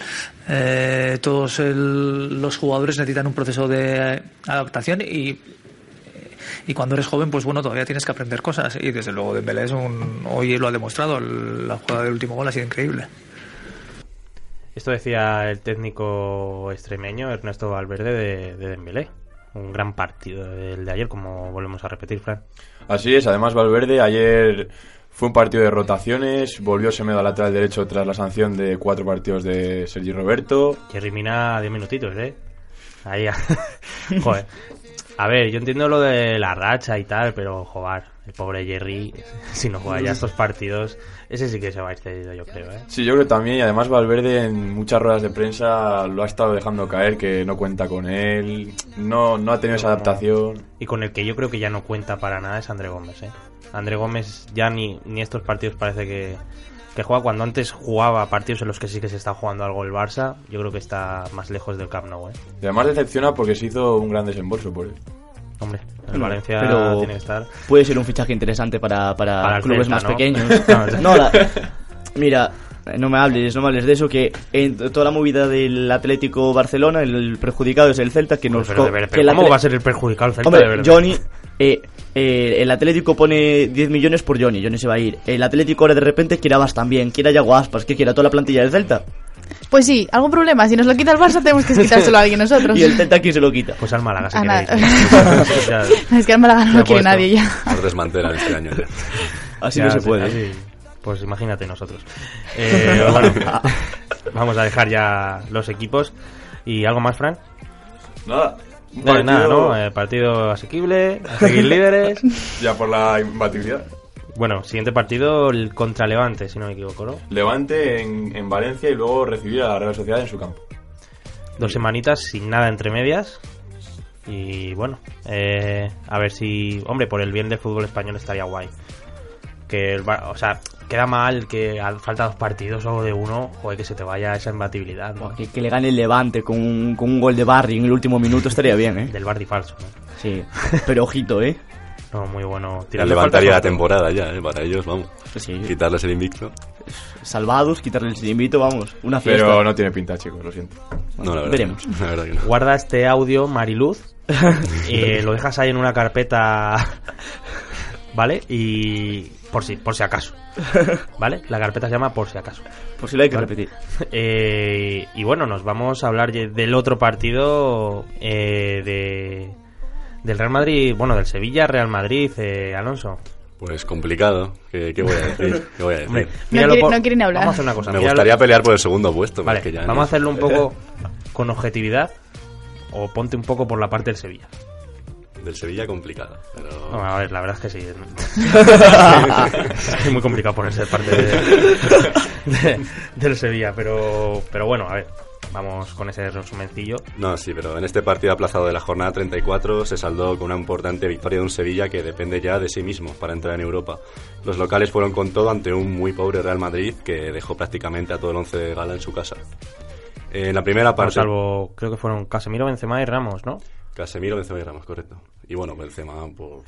Speaker 8: todos los jugadores necesitan un proceso de adaptación y y cuando eres joven, pues bueno, todavía tienes que aprender cosas. Y desde luego Dembélé es un... Hoy lo ha demostrado, la jugada del último gol ha sido increíble.
Speaker 2: Esto decía el técnico extremeño Ernesto Valverde de, de Dembélé. Un gran partido el de ayer, como volvemos a repetir, Fran.
Speaker 4: Así es, además Valverde ayer fue un partido de rotaciones, volvió Semedo al lateral derecho tras la sanción de cuatro partidos de Sergi Roberto.
Speaker 2: Jerry Mina 10 minutitos, ¿eh? Ahí, joder. A ver, yo entiendo lo de la racha y tal, pero joder, el pobre Jerry, si no juega ya estos partidos, ese sí que se va a ir cedido, yo creo, ¿eh?
Speaker 4: Sí, yo creo también, y además Valverde en muchas ruedas de prensa lo ha estado dejando caer, que no cuenta con él, no, no ha tenido esa adaptación.
Speaker 2: Y con el que yo creo que ya no cuenta para nada es André Gómez, ¿eh? André Gómez ya ni, ni estos partidos parece que, que juega. Cuando antes jugaba partidos en los que sí que se está jugando algo el Barça, yo creo que está más lejos del Camp Nou, ¿eh?
Speaker 4: Y además decepciona porque se hizo un gran desembolso por él.
Speaker 2: Hombre, el Valencia
Speaker 5: pero
Speaker 2: tiene que estar...
Speaker 5: Puede ser un fichaje interesante para, para, clubes
Speaker 2: Celta,
Speaker 5: más
Speaker 2: ¿no?
Speaker 5: pequeños.
Speaker 2: No,
Speaker 5: la- mira, no me hables, no me hables de eso, que en toda la movida del Atlético Barcelona, el perjudicado es el Celta, que nos...
Speaker 2: Pero,
Speaker 5: que
Speaker 2: pero
Speaker 5: el
Speaker 2: ¿Cómo va a ser el perjudicado el Celta,
Speaker 5: Hombre,
Speaker 2: de verdad?
Speaker 5: Johnny, eh, eh, el Atlético pone 10 millones por Johnny, Johnny se va a ir. El Atlético ahora de repente quiere a Bas también, quiere a Yago Aspas, que quiere a toda la plantilla del Celta.
Speaker 6: Pues sí, algún problema. Si nos lo quita el Barça, tenemos que quitárselo a alguien nosotros.
Speaker 5: Y el Celta, ¿quién se lo quita?
Speaker 2: Pues al Málaga, si
Speaker 6: es que el Málaga no lo quiere nadie ya.
Speaker 3: Nos desmantelan este año ya.
Speaker 5: Así
Speaker 2: Ya,
Speaker 5: no se puede.
Speaker 2: así. Pues imagínate nosotros. Eh, bueno, vamos a dejar ya los equipos. ¿Y algo más, Fran?
Speaker 4: Nada.
Speaker 2: No, nada,
Speaker 4: partido-
Speaker 2: ¿no? Eh, partido asequible, a seguir líderes.
Speaker 4: Ya por la imbatibilidad.
Speaker 2: Bueno, siguiente partido el contra Levante, si no me equivoco, ¿no?
Speaker 4: Levante en, en Valencia y luego recibir a la Real Sociedad en su campo.
Speaker 2: Dos semanitas sin nada entre medias. Y bueno, eh, a ver si, hombre, por el bien del fútbol español estaría guay. Que, el o sea, queda mal que falta dos partidos o de uno, joder, que se te vaya esa imbatibilidad, ¿no?
Speaker 5: Que, que le gane el Levante con un, con un gol de Barry en el último minuto estaría bien, ¿eh?
Speaker 2: Del Bardi falso, ¿no?
Speaker 5: Sí, pero ojito, ¿eh?
Speaker 2: No, muy bueno.
Speaker 3: Levantaría la temporada ya, ¿eh? Para ellos, vamos.
Speaker 5: Sí.
Speaker 3: Quitarles el invicto.
Speaker 5: Salvados, quitarle el invito, vamos, una fiesta.
Speaker 4: Pero no tiene pinta, chicos, lo siento.
Speaker 3: No, la verdad.
Speaker 5: Veremos.
Speaker 3: La verdad que no.
Speaker 2: Guarda este audio, Mariluz, y lo dejas ahí en una carpeta, ¿vale? Y por si, por si acaso, ¿vale? La carpeta se llama por si acaso.
Speaker 5: Por si lo hay que
Speaker 2: Vale.
Speaker 5: repetir.
Speaker 2: Eh, y bueno, nos vamos a hablar del otro partido eh, de del Real Madrid, bueno, del Sevilla Real Madrid, eh, Alonso.
Speaker 3: Pues complicado. ¿Qué, qué voy a decir? ¿Qué voy a decir?
Speaker 2: Hombre,
Speaker 6: No,
Speaker 2: míralo
Speaker 6: quiere-
Speaker 2: por-
Speaker 6: no quieren hablar.
Speaker 2: Vamos a hacer una cosa.
Speaker 3: Me
Speaker 2: míralo-
Speaker 3: gustaría pelear por el segundo puesto. pero
Speaker 2: Vale,
Speaker 3: que ya
Speaker 2: vamos
Speaker 3: no.
Speaker 2: a hacerlo un poco con objetividad o ponte un poco por la parte del Sevilla.
Speaker 3: Del Sevilla complicado. Pero...
Speaker 2: No, a ver, la verdad es que sí. es muy complicado ponerse parte de- de- del Sevilla, pero, pero bueno, a ver, vamos con ese resumencillo.
Speaker 3: No, sí, pero en este partido aplazado de la jornada 34 se saldó con una importante victoria de un Sevilla que depende ya de sí mismo para entrar en Europa. Los locales fueron con todo ante un muy pobre Real Madrid que dejó prácticamente a todo el once de gala en su casa. En la primera
Speaker 2: Bueno,
Speaker 3: parte...
Speaker 2: salvo, creo que fueron Casemiro, Benzema y Ramos, ¿no?
Speaker 3: Casemiro, Benzema y Ramos, correcto. Y bueno, Benzema por...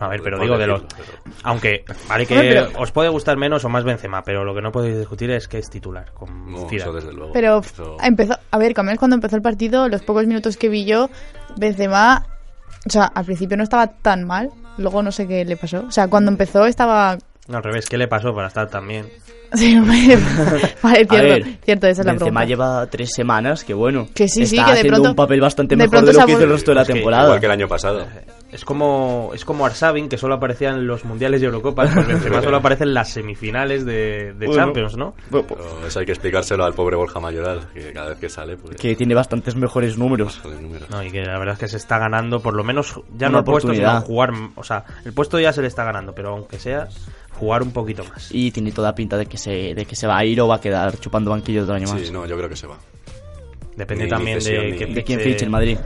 Speaker 2: A ver, pero digo de los...
Speaker 3: pero-
Speaker 2: Aunque, vale que
Speaker 6: pero-
Speaker 2: os puede gustar menos o más Benzema, pero lo que no podéis discutir es que es titular con
Speaker 3: No,
Speaker 2: Zidane.
Speaker 3: eso desde luego.
Speaker 6: Pero
Speaker 3: Eso-
Speaker 6: empezó, a ver, Camel cuando empezó el partido, los pocos minutos que vi yo, Benzema, o sea, al principio no estaba tan mal, luego no sé qué le pasó. O sea, cuando empezó estaba...
Speaker 2: No, al revés, ¿qué le pasó para estar tan bien?
Speaker 6: Sí, hombre, vale, cierto,
Speaker 5: A ver,
Speaker 6: cierto, esa es la
Speaker 5: Benzema
Speaker 6: pregunta.
Speaker 5: lleva tres semanas, que bueno.
Speaker 6: Que sí, sí,
Speaker 5: está
Speaker 6: que de
Speaker 5: haciendo
Speaker 6: pronto-
Speaker 5: un papel bastante
Speaker 6: de
Speaker 5: mejor de lo que hizo el resto de la
Speaker 2: Es que
Speaker 5: temporada.
Speaker 3: Igual que el año pasado.
Speaker 2: Es como es como Arsabin, que solo aparecía en los mundiales y Eurocopas, pues Benzema solo aparece en las semifinales de, de
Speaker 5: Bueno.
Speaker 2: Champions, ¿no?
Speaker 5: Bueno, pues,
Speaker 3: eso hay que explicárselo al pobre Borja Mayoral, que cada vez que sale, pues...
Speaker 5: que tiene bastantes mejores números.
Speaker 2: No, y que la verdad es que se está ganando, por lo menos, ya
Speaker 5: Una
Speaker 2: no el puesto, sino
Speaker 5: oportunidad.
Speaker 2: jugar. O sea, el puesto ya se le está ganando, pero aunque sea, jugar un poquito más.
Speaker 5: Y tiene toda pinta de que se de que se va a ir o va a quedar chupando banquillo otro año más.
Speaker 3: Sí, no, yo creo que se va.
Speaker 2: Depende
Speaker 3: Ni
Speaker 2: también
Speaker 3: cesión,
Speaker 2: de,
Speaker 3: ni-
Speaker 2: que
Speaker 5: ¿De quién
Speaker 2: fiche-
Speaker 5: fiche el Madrid?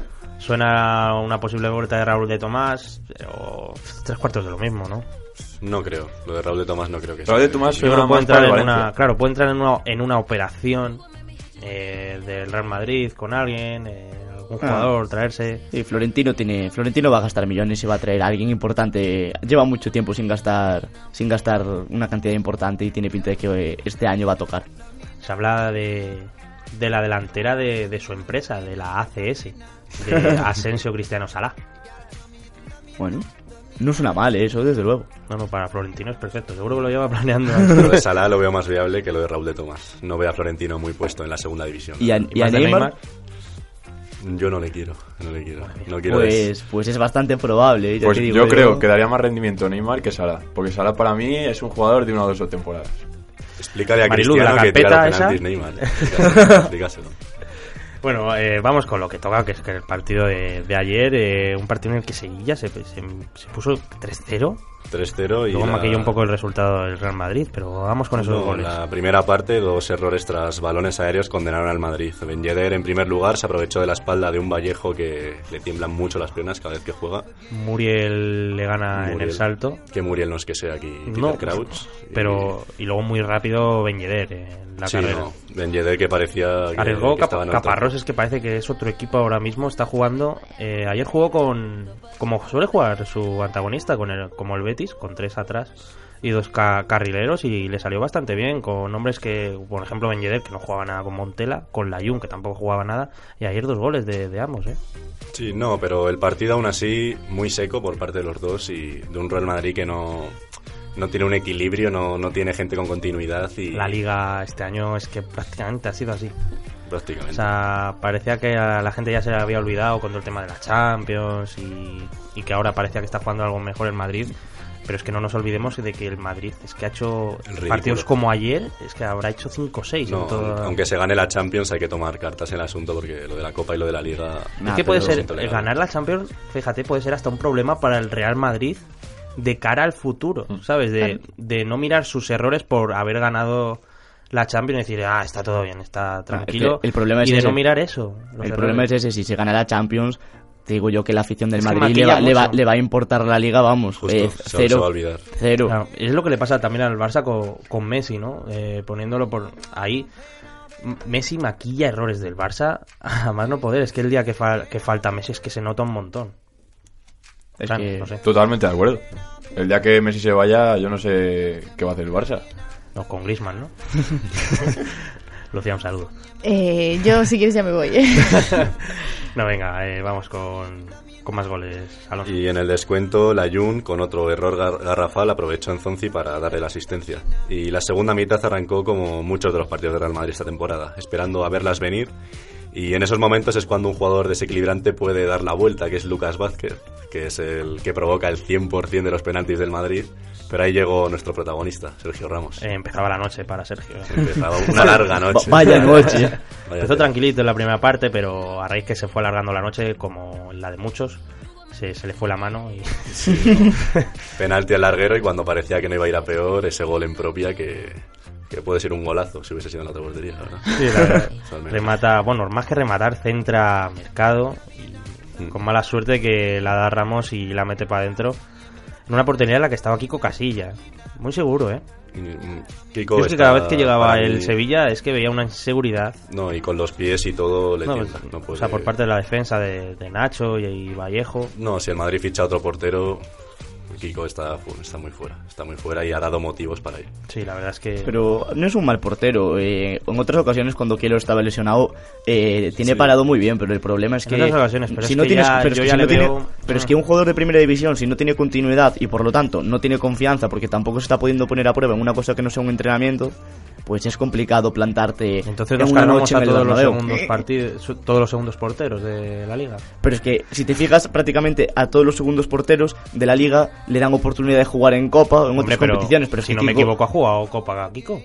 Speaker 2: Suena una posible vuelta de Raúl de Tomás, o tres cuartos de lo mismo, ¿no?
Speaker 3: No creo. Lo de Raúl de Tomás no creo que
Speaker 4: Raúl de
Speaker 3: sea.
Speaker 4: Tomás
Speaker 2: Yo creo puede entrar
Speaker 4: para
Speaker 2: en una, claro, puede entrar en una, en una operación eh, del Real Madrid con alguien, eh, algún
Speaker 5: Ah.
Speaker 2: jugador, traerse.
Speaker 5: Y Florentino tiene Florentino va a gastar millones y va a traer a alguien importante. Lleva mucho tiempo sin gastar sin gastar una cantidad importante y tiene pinta de que eh, este año va a tocar.
Speaker 2: Se habla de, de la delantera de, de su empresa, de la ACS, de Asensio Cristiano Salah.
Speaker 5: Bueno, no suena mal ¿eh? eso, desde luego.
Speaker 2: No, no, para Florentino es perfecto. Seguro que lo lleva planeando.
Speaker 3: Lo de Salah lo veo más viable que lo de Raúl de Tomás. No veo a Florentino muy puesto en la segunda división.
Speaker 5: Y a,
Speaker 2: ¿Y
Speaker 5: y a Neymar,
Speaker 3: Yo no le quiero, no le quiero. No quiero des-
Speaker 5: pues, pues es bastante probable. ya
Speaker 4: Pues
Speaker 5: te digo
Speaker 4: yo creo que daría más rendimiento Neymar que Salah. Porque Salah para mí es un jugador de una o dos temporadas.
Speaker 3: Explícale a
Speaker 2: Marilu,
Speaker 3: Cristiano
Speaker 2: la
Speaker 3: que tira
Speaker 2: carpeta
Speaker 3: los penaltis
Speaker 2: esa.
Speaker 3: Neymar. Explícaselo, explícaselo.
Speaker 2: Bueno, eh, vamos con lo que toca, que es que el partido de, de ayer, eh, un partido en el que Sevilla se, se, puso 3-0.
Speaker 3: 3-0 y
Speaker 2: Luego
Speaker 3: la-
Speaker 2: maquilló un poco el resultado del Real Madrid, pero vamos con esos
Speaker 3: No,
Speaker 2: goles.
Speaker 3: La primera parte, dos errores tras balones aéreos condenaron al Madrid. Ben Yedder, en primer lugar, se aprovechó de la espalda de un Vallejo que le tiemblan mucho las piernas cada vez que juega.
Speaker 2: Muriel le gana en
Speaker 3: Muriel.
Speaker 2: el salto.
Speaker 3: Que Muriel no es que sea aquí Peter
Speaker 2: No,
Speaker 3: Crouch.
Speaker 2: pero y luego muy rápido Ben Yedder en la
Speaker 3: Sí,
Speaker 2: carrera.
Speaker 3: no. Ben Yedder que parecía que,
Speaker 2: Arriesgó
Speaker 3: que
Speaker 2: Cap-
Speaker 3: en.
Speaker 2: Caparrós, es que parece que es otro equipo ahora mismo, está jugando. eh, ayer jugó con. Como suele jugar su antagonista, con el, como el Con tres atrás y dos ca- carrileros, y le salió bastante bien. Con hombres que, por ejemplo, Ben que no jugaba nada con Montela, con Layun, que tampoco jugaba nada, y ayer dos goles de, de ambos, ¿eh?
Speaker 3: Sí, no, pero el partido aún así muy seco por parte de los dos y de un Real Madrid que no, no tiene un equilibrio, no, no tiene gente con continuidad y
Speaker 2: La liga este año es que prácticamente ha sido así.
Speaker 3: prácticamente.
Speaker 2: O sea, parecía que a la gente ya se le había olvidado con todo el tema de la Champions y, y que ahora parecía que está jugando algo mejor el Madrid. Pero es que no nos olvidemos de que el Madrid es que ha hecho partidos como ayer, es que habrá hecho 5 o 6
Speaker 3: No,
Speaker 2: en toda...
Speaker 3: aunque se gane la Champions hay que tomar cartas en el asunto porque lo de la Copa y lo de la Liga
Speaker 2: Es que puede ser, ganar la Champions, fíjate, puede ser hasta un problema para el Real Madrid de cara al futuro,
Speaker 3: Mm.
Speaker 2: ¿sabes? De, de no mirar sus errores por haber ganado la Champions y decir, ah, está todo bien, está tranquilo.
Speaker 5: es que el problema es
Speaker 2: y de
Speaker 5: ese.
Speaker 2: no mirar eso.
Speaker 5: El problema es ese, si se gana la Champions, te digo yo que la afición del
Speaker 2: Es
Speaker 5: Madrid le va, le, va, le va a importar la liga, vamos.
Speaker 3: Justo,
Speaker 5: eh,
Speaker 3: se-
Speaker 5: cero.
Speaker 3: se va a olvidar.
Speaker 5: Cero.
Speaker 2: Claro, es lo que le pasa también al Barça con, con Messi, ¿no? Eh, poniéndolo por ahí. Messi maquilla errores del Barça a más no poder. Es que el día que, fal- que falta Messi es que se nota un montón.
Speaker 5: Es
Speaker 2: Claro,
Speaker 5: que-
Speaker 2: no sé.
Speaker 4: Totalmente de acuerdo. El día que Messi se vaya, yo no sé qué va a hacer el Barça.
Speaker 2: No, con Griezmann, ¿no? Lucía, un saludo.
Speaker 6: Eh, yo, si quieres, ya me voy. ¿eh?
Speaker 2: No, venga, eh, vamos con, con más goles. Alonso.
Speaker 3: Y en el descuento, la Jun, con otro error gar- garrafal, aprovechó en Zonzi para darle la asistencia. Y la segunda mitad arrancó como muchos de los partidos de Real Madrid esta temporada, esperando a verlas venir. Y en esos momentos es cuando un jugador desequilibrante puede dar la vuelta, que es Lucas Vázquez, que es el que provoca el 100% de los penaltis del Madrid. Pero ahí llegó nuestro protagonista, Sergio Ramos.
Speaker 2: Eh, empezaba la noche para Sergio.
Speaker 3: Empezaba una larga noche.
Speaker 5: Va- vaya noche.
Speaker 3: Vaya
Speaker 2: Empezó tranquilito en la primera parte, pero a raíz que se fue alargando la noche, como la de muchos, se, se le fue la mano y
Speaker 3: Penalti al larguero y cuando parecía que no iba a ir a peor, ese gol en propia que, que puede ser un golazo si hubiese sido en la otra portería, la verdad.
Speaker 2: Sí, la verdad.
Speaker 3: Totalmente.
Speaker 2: remata, bueno, más que rematar, centra mercado y
Speaker 3: Mm.
Speaker 2: con mala suerte que la da Ramos y la mete para adentro. En una portería en la que estaba Kiko Casilla. Muy seguro, ¿eh?
Speaker 3: Mm, Kiko
Speaker 2: Yo es que cada vez que llegaba el
Speaker 3: mí-
Speaker 2: Sevilla es que veía una inseguridad.
Speaker 3: No, y con los pies y todo le
Speaker 2: No, o sea, por parte de la defensa de, de Nacho y, y Vallejo.
Speaker 3: No, si el Madrid ficha a otro portero, Kiko está, está muy fuera. Está muy fuera y ha dado motivos para ir.
Speaker 2: Sí, la verdad es que...
Speaker 5: Pero no es un mal portero. eh, en otras ocasiones, cuando Kielo estaba lesionado, eh, tiene
Speaker 3: Sí.
Speaker 5: parado muy bien. Pero el problema es
Speaker 2: En
Speaker 5: que.
Speaker 2: otras ocasiones, pero
Speaker 5: si
Speaker 2: es
Speaker 5: no
Speaker 2: que
Speaker 5: tienes,
Speaker 2: ya-
Speaker 5: pero es
Speaker 2: yo
Speaker 5: que si no tiene-
Speaker 2: veo-
Speaker 5: pero es que un jugador de primera división, si no tiene continuidad y por lo tanto no tiene confianza porque tampoco se está pudiendo poner a prueba en una cosa que no sea un entrenamiento, pues es complicado plantarte
Speaker 2: Entonces
Speaker 5: en una noche en el
Speaker 2: todos los segundos partidos, su- todos los segundos porteros de la liga.
Speaker 5: Pero es que si te fijas, prácticamente a todos los segundos porteros de la liga le dan oportunidad de jugar en Copa o en
Speaker 2: Hombre,
Speaker 5: otras competiciones. Pero
Speaker 2: si no me
Speaker 5: Kiko-
Speaker 2: equivoco, ha jugado Copa Kiko.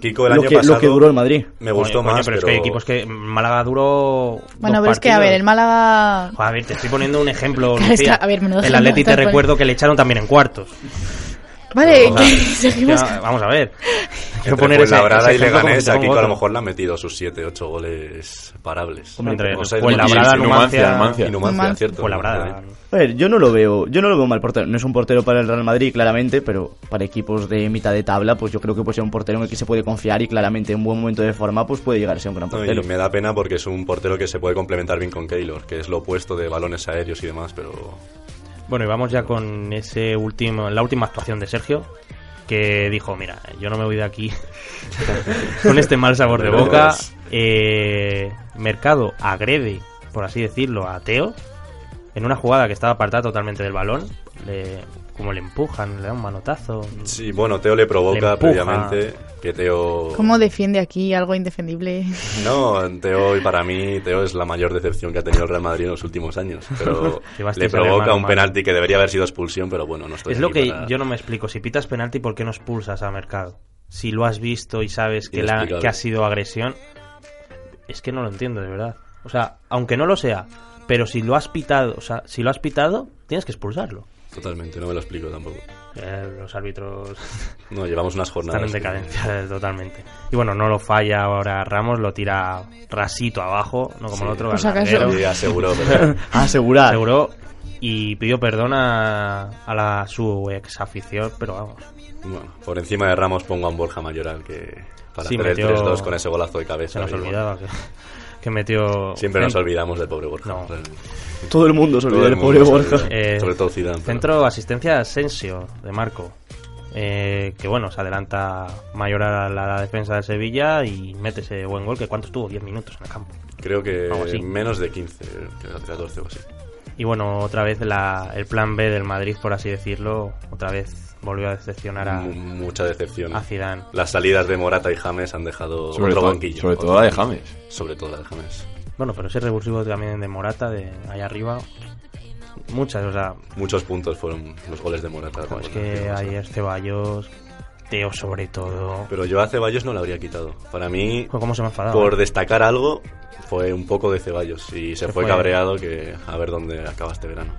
Speaker 3: Kiko el
Speaker 5: Lo
Speaker 3: año
Speaker 5: que- lo
Speaker 3: pasado
Speaker 5: que duró el Madrid.
Speaker 3: me gustó
Speaker 2: Coño,
Speaker 3: más,
Speaker 2: pero, es que hay equipos que Málaga duró.
Speaker 6: Bueno, pero es que, a ver, el. Málaga...
Speaker 2: Joder, a ver, te estoy poniendo un ejemplo.
Speaker 6: Es que, a ver, menudo
Speaker 2: el
Speaker 6: ejemplo
Speaker 2: Atleti te recuerdo que le echaron también en cuartos.
Speaker 6: Vale,
Speaker 2: sea,
Speaker 6: seguimos...
Speaker 2: ya, vamos a ver.
Speaker 3: Entre
Speaker 2: poner ese- ese
Speaker 3: y Leganés, aquí a lo mejor le han metido sus 7, 8 goles parables.
Speaker 2: Fuenlabrada,
Speaker 3: no,
Speaker 2: Numancia-
Speaker 4: Numancia.
Speaker 3: Cierto.
Speaker 2: Fuenlabrada.
Speaker 5: A ver, yo no lo veo, yo no lo veo mal portero. No es un portero para el Real Madrid, claramente, pero para equipos de mitad de tabla, pues yo creo que puede ser un portero en el que se puede confiar y claramente en un buen momento de forma, pues puede llegar a ser un gran
Speaker 3: No,
Speaker 5: portero.
Speaker 3: y me da pena porque es un portero que se puede complementar bien con Keylor, que es lo opuesto de balones aéreos y demás, pero
Speaker 2: Bueno, y vamos ya con ese último, la última actuación de Sergio, que dijo, mira, yo no me voy de aquí con este mal sabor de boca. Eh, Mercado agrede, por así decirlo, a Teo en una jugada que estaba apartada totalmente del balón. Le, como le empujan, le da un manotazo.
Speaker 3: sí, bueno, Teo le provoca previamente que Teo...
Speaker 6: ¿Cómo defiende aquí algo indefendible?
Speaker 3: No, Teo, y para mí, Teo es la mayor decepción que ha tenido el Real Madrid en los últimos años. Pero le provoca un penalti que debería haber sido expulsión, pero bueno, no estoy
Speaker 2: Es lo que
Speaker 3: para-
Speaker 2: yo no me explico. Si pitas penalti, ¿por qué no expulsas a Mercado? Si lo has visto y sabes que, la- que ha sido agresión, es que no lo entiendo, de verdad. O sea, aunque no lo sea, pero si lo has pitado, o sea, si lo has pitado, tienes que expulsarlo.
Speaker 3: Totalmente, no me lo explico tampoco.
Speaker 2: Eh, los árbitros
Speaker 3: No, llevamos unas jornadas.
Speaker 2: están en
Speaker 3: que-
Speaker 2: decadencia totalmente. Y bueno, no lo falla ahora Ramos, lo tira rasito abajo, no como
Speaker 3: Sí.
Speaker 2: el otro. Gallardero.
Speaker 3: Sí, aseguró, pero...
Speaker 5: Asegurar.
Speaker 2: Aseguró y pidió perdón a, a la, su ex afición, pero vamos.
Speaker 3: Bueno, por encima de Ramos pongo a un Borja Mayoral que para
Speaker 2: Sí,
Speaker 3: hacer
Speaker 2: metió-
Speaker 3: el 3-2 con ese golazo de cabeza.
Speaker 2: Se nos
Speaker 3: bueno,
Speaker 2: olvidaba que, que metió.
Speaker 3: Siempre nos olvidamos del pobre Borja.
Speaker 2: No.
Speaker 5: Todo el mundo se olvida
Speaker 3: el
Speaker 5: del pobre Borja.
Speaker 2: Eh,
Speaker 3: Sobre todo Zidane. pero-
Speaker 2: Centro, asistencia Asensio de Marco. Eh, que bueno, se adelanta Mayoral a la defensa de Sevilla y mete ese buen gol. que ¿Cuánto estuvo? 10 minutos en el campo.
Speaker 3: Creo que menos de 15, creo que 14 o así.
Speaker 2: Y bueno, otra vez la, el plan B del Madrid, por así decirlo, otra vez volvió a decepcionar a,
Speaker 3: Mu- Mucha decepción.
Speaker 2: a Zidane.
Speaker 3: Las salidas de Morata y James han dejado
Speaker 4: Sobre,
Speaker 3: otro
Speaker 4: todo,
Speaker 3: banquillo.
Speaker 4: sobre todo la de. James.
Speaker 3: Sobre todo la de James.
Speaker 2: Bueno, pero ese revulsivo también de Morata, de allá arriba. Muchas, o sea,
Speaker 3: Muchos puntos fueron los goles de Morata.
Speaker 2: pues
Speaker 3: también,
Speaker 2: que ayer Ceballos, Sobre todo.
Speaker 3: Pero yo a Ceballos no le habría quitado. Para mí,
Speaker 2: se me ha enfadado.
Speaker 3: por destacar algo, fue un poco de Ceballos. Y se,
Speaker 2: Se
Speaker 3: fue,
Speaker 2: fue-
Speaker 3: cabreado que a ver dónde acaba este verano.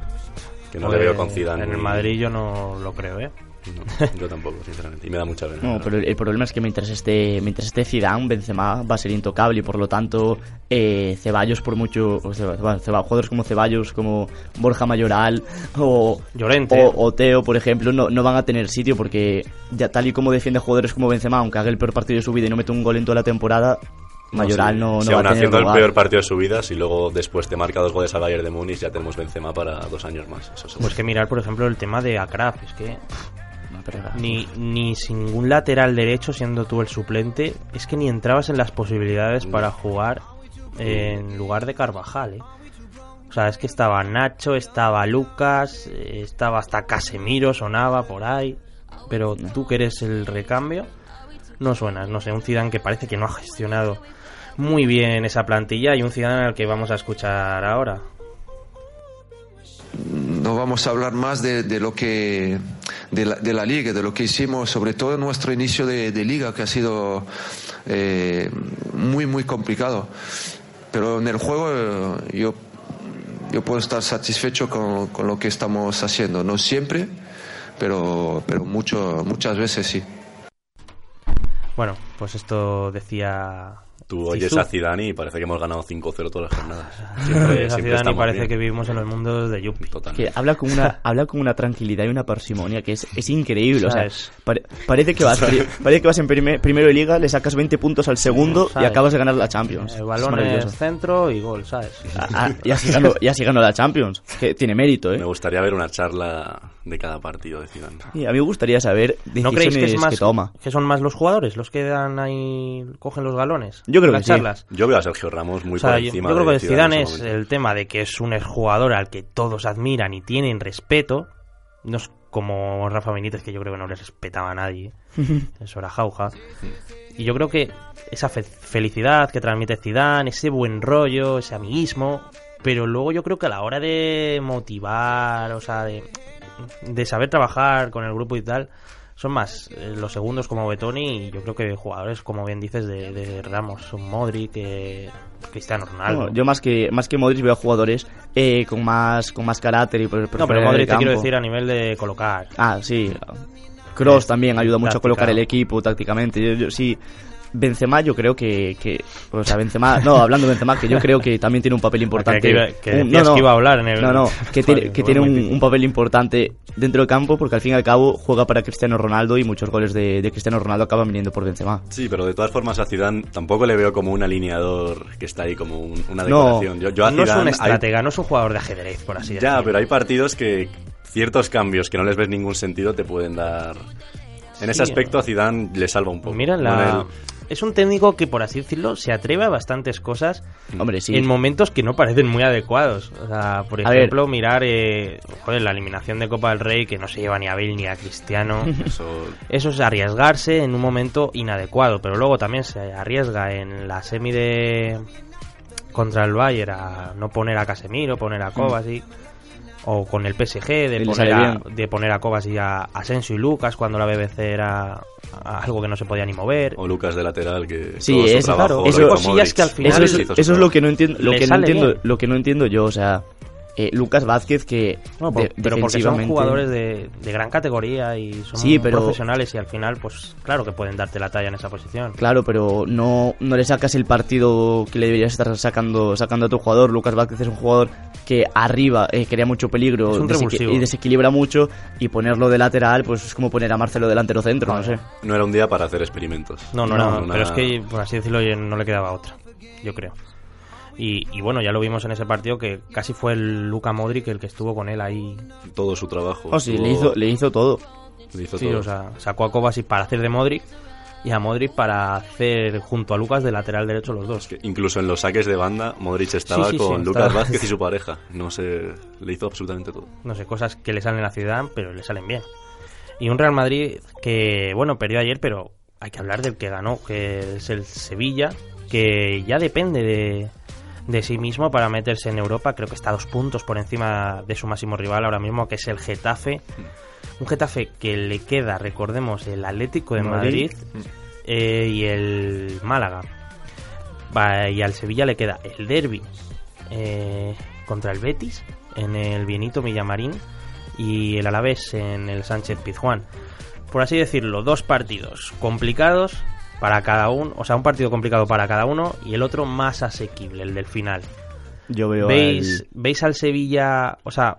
Speaker 3: Que no
Speaker 2: Pues,
Speaker 3: le veo con Zidane.
Speaker 2: En el Madrid yo no lo creo, ¿eh?
Speaker 3: No, yo tampoco, sinceramente. Y me da mucha pena.
Speaker 5: No, pero el, el problema es que mientras esté, mientras esté Zidane, Benzema va a ser intocable y por lo tanto eh, Ceballos por mucho, o Ceba- bueno, Ceba- jugadores como Ceballos, como Borja Mayoral o,
Speaker 2: Llorente.
Speaker 5: o, o Teo, por ejemplo, no, no van a tener sitio porque ya tal y como defiende jugadores como Benzema, aunque haga el peor partido de su vida y no mete un gol en toda la temporada, Mayoral
Speaker 3: sí.
Speaker 5: no, no
Speaker 3: Si
Speaker 5: va
Speaker 3: aún
Speaker 5: a tener
Speaker 3: haciendo
Speaker 5: lugar.
Speaker 3: el peor partido de su vida, si luego después te marca dos goles al Bayern de Múnich, ya tenemos Benzema para dos años más. Eso.
Speaker 2: Pues que mirar, por ejemplo, el tema de Akraf. Es que Ni, ni sin ningún lateral derecho, siendo tú el suplente, es que ni entrabas en las posibilidades para jugar en lugar de Carvajal, ¿eh? O sea, es que estaba Nacho, estaba Lucas, eh, estaba hasta Casemiro, sonaba por ahí. Pero tú que eres el recambio, no suenas. No sé, un Zidane que parece que no ha gestionado muy bien esa plantilla y un Zidane al que vamos a escuchar ahora.
Speaker 9: No vamos a hablar más de, de lo que de la, de la liga, de lo que hicimos, sobre todo en nuestro inicio de, liga, que ha sido eh, muy muy complicado. Pero en el juego eh, yo yo puedo estar satisfecho con, con lo que estamos haciendo, no siempre, pero pero mucho muchas veces sí.
Speaker 2: Bueno, pues esto decía.
Speaker 3: Tú oyes
Speaker 2: Zizou.
Speaker 3: a Zidane y parece que hemos ganado 5-0 todas las jornadas. Siempre,
Speaker 2: ni
Speaker 3: estamos
Speaker 2: parece
Speaker 3: bien.
Speaker 2: que vivimos en los mundos de Yuppie.
Speaker 3: Total.
Speaker 5: que habla con una habla con una tranquilidad y una parsimonia que es, es increíble o sea parece que vas parece que vas en primer- primero de liga le sacas 20 puntos al segundo y acabas de ganar la Champions
Speaker 2: El
Speaker 5: Es
Speaker 2: balón es centro y gol, ¿sabes?
Speaker 5: Ah, ah, y así ganó y así ganó la Champions que tiene mérito
Speaker 3: Me
Speaker 5: eh
Speaker 3: gustaría ver una charla de cada partido de Zidane.
Speaker 5: y a mí me gustaría saber
Speaker 2: ¿No
Speaker 5: decisiones
Speaker 2: creéis que, es más,
Speaker 5: toma
Speaker 2: que son más los jugadores los que dan ahí, cogen los galones?
Speaker 5: Yo creo
Speaker 2: las
Speaker 5: que sí.
Speaker 2: charlas?
Speaker 3: Yo veo a Sergio Ramos muy
Speaker 2: O sea,
Speaker 3: por
Speaker 2: yo,
Speaker 3: encima
Speaker 2: yo creo
Speaker 3: de
Speaker 2: que Zidane
Speaker 3: en
Speaker 2: es el tema de que es un exjugador al que todos admiran y tienen respeto. No es como Rafa Benítez, que yo creo que no le respetaba a nadie. Eso era jauja. Y yo creo que esa fe- felicidad que transmite Zidane, ese buen rollo, ese amiguismo, pero luego yo creo que a la hora de motivar, o sea, de, de saber trabajar con el grupo y tal, son más eh, los segundos como Betoni y yo creo que jugadores, como bien dices, de, de Ramos, son Modric, eh, Cristiano Ronaldo.
Speaker 5: No, yo más que más que Modric veo jugadores eh, con más con más carácter y por, por
Speaker 2: No, pero Modric te quiero decir a nivel de colocar.
Speaker 5: ah sí Cross también ayuda mucho a colocar el equipo tácticamente. Yo, yo- sí, Benzema yo creo que, que... O sea, Benzema... No, hablando de Benzema, que yo creo que también tiene un papel importante.
Speaker 2: que iba- que
Speaker 5: un-
Speaker 2: decías que iba a hablar en el-
Speaker 5: No, no, que tiene, que tiene un, un papel importante dentro del campo porque al fin y al cabo juega para Cristiano Ronaldo y muchos goles de, de Cristiano Ronaldo acaban viniendo por Benzema.
Speaker 3: Sí, pero de todas formas a Zidane tampoco le veo como un alineador que está ahí como un- una
Speaker 5: No,
Speaker 3: decoración. yo, yo a
Speaker 2: no es un
Speaker 3: hay-
Speaker 2: estratega, no es un jugador de ajedrez, por así
Speaker 3: Ya,
Speaker 2: decirlo.
Speaker 3: pero hay partidos que ciertos cambios que no les ves ningún sentido te pueden dar. En ese aspecto a Zidane le salva un poco.
Speaker 2: Mira, la...
Speaker 3: el-
Speaker 2: es un técnico que, por así decirlo, se atreve a bastantes cosas
Speaker 5: Hombre, sí.
Speaker 2: en momentos que no parecen muy adecuados. O sea, por
Speaker 5: A ver.
Speaker 2: ejemplo, mirar eh, joder, la eliminación de Copa del Rey, que no se lleva ni a Bale ni a Cristiano.
Speaker 3: Eso,
Speaker 2: Eso es arriesgarse en un momento inadecuado, pero luego también se arriesga en la semi de contra el Bayern a no poner a Casemiro, poner a Kovacic o con el PSG de
Speaker 5: Y
Speaker 2: poner, a, de poner a Asensio y Lucas cuando la BBC era algo que no se podía ni mover.
Speaker 3: o Lucas de lateral que
Speaker 5: Sí,
Speaker 3: todo su
Speaker 5: eso,
Speaker 3: trabajo
Speaker 5: claro, eso-
Speaker 2: cosillas que al final-
Speaker 5: Eso es,
Speaker 3: su
Speaker 5: eso es lo que no entiendo, lo que no entiendo,
Speaker 2: bien.
Speaker 5: lo que no entiendo yo, o sea, eh, Lucas Vázquez que
Speaker 2: No, por-
Speaker 5: de-
Speaker 2: pero porque son jugadores de, de gran categoría y son
Speaker 5: Sí, pero-
Speaker 2: profesionales y al final, pues claro que pueden darte la talla en esa posición.
Speaker 5: Claro, pero no, no le sacas el partido que le deberías estar sacando, sacando a tu jugador. Lucas Vázquez es un jugador que arriba eh, crea mucho peligro y desequilibra mucho y ponerlo de lateral pues es como poner a Marcelo delantero centro, no, sé.
Speaker 3: No era un día para hacer experimentos.
Speaker 2: No, no, no,
Speaker 3: una-
Speaker 2: pero es que, por así decirlo, no le quedaba otra, yo creo. Y, y bueno, ya lo vimos en ese partido que casi fue el Luka Modric el que estuvo con él ahí.
Speaker 3: todo su trabajo.
Speaker 5: Oh, sí,
Speaker 3: estuvo-
Speaker 5: le hizo, le hizo todo.
Speaker 3: le hizo
Speaker 2: Sí,
Speaker 3: todo.
Speaker 2: o sea, sacó a Kovacic para hacer de Modric y a Modric para hacer junto a Lucas de lateral derecho los dos.
Speaker 3: Que incluso en los saques de banda, Modric estaba
Speaker 2: Sí, sí, sí,
Speaker 3: con
Speaker 2: estaba-
Speaker 3: Lucas Vázquez y su pareja. No sé, le hizo absolutamente todo.
Speaker 2: No sé, cosas que le salen a Ciudad, pero le salen bien. Y un Real Madrid que, bueno, perdió ayer, pero hay que hablar del que ganó, que es el Sevilla, que ya depende de, de sí mismo para meterse en Europa. Creo que está a dos puntos por encima de su máximo rival ahora mismo, que es el Getafe. Un Getafe que le queda, recordemos, el Atlético de Madrid,
Speaker 5: Madrid.
Speaker 2: eh, y el Málaga. Y al Sevilla le queda el Derby eh, contra el Betis en el Bienito Villamarín y el Alavés en el Sánchez Pizjuán. Por así decirlo, dos partidos complicados para cada uno, o sea, un partido complicado para cada uno y el otro más asequible, el del final.
Speaker 5: Yo veo
Speaker 2: ¿Veis,
Speaker 5: al-
Speaker 2: ¿Veis al Sevilla, o sea,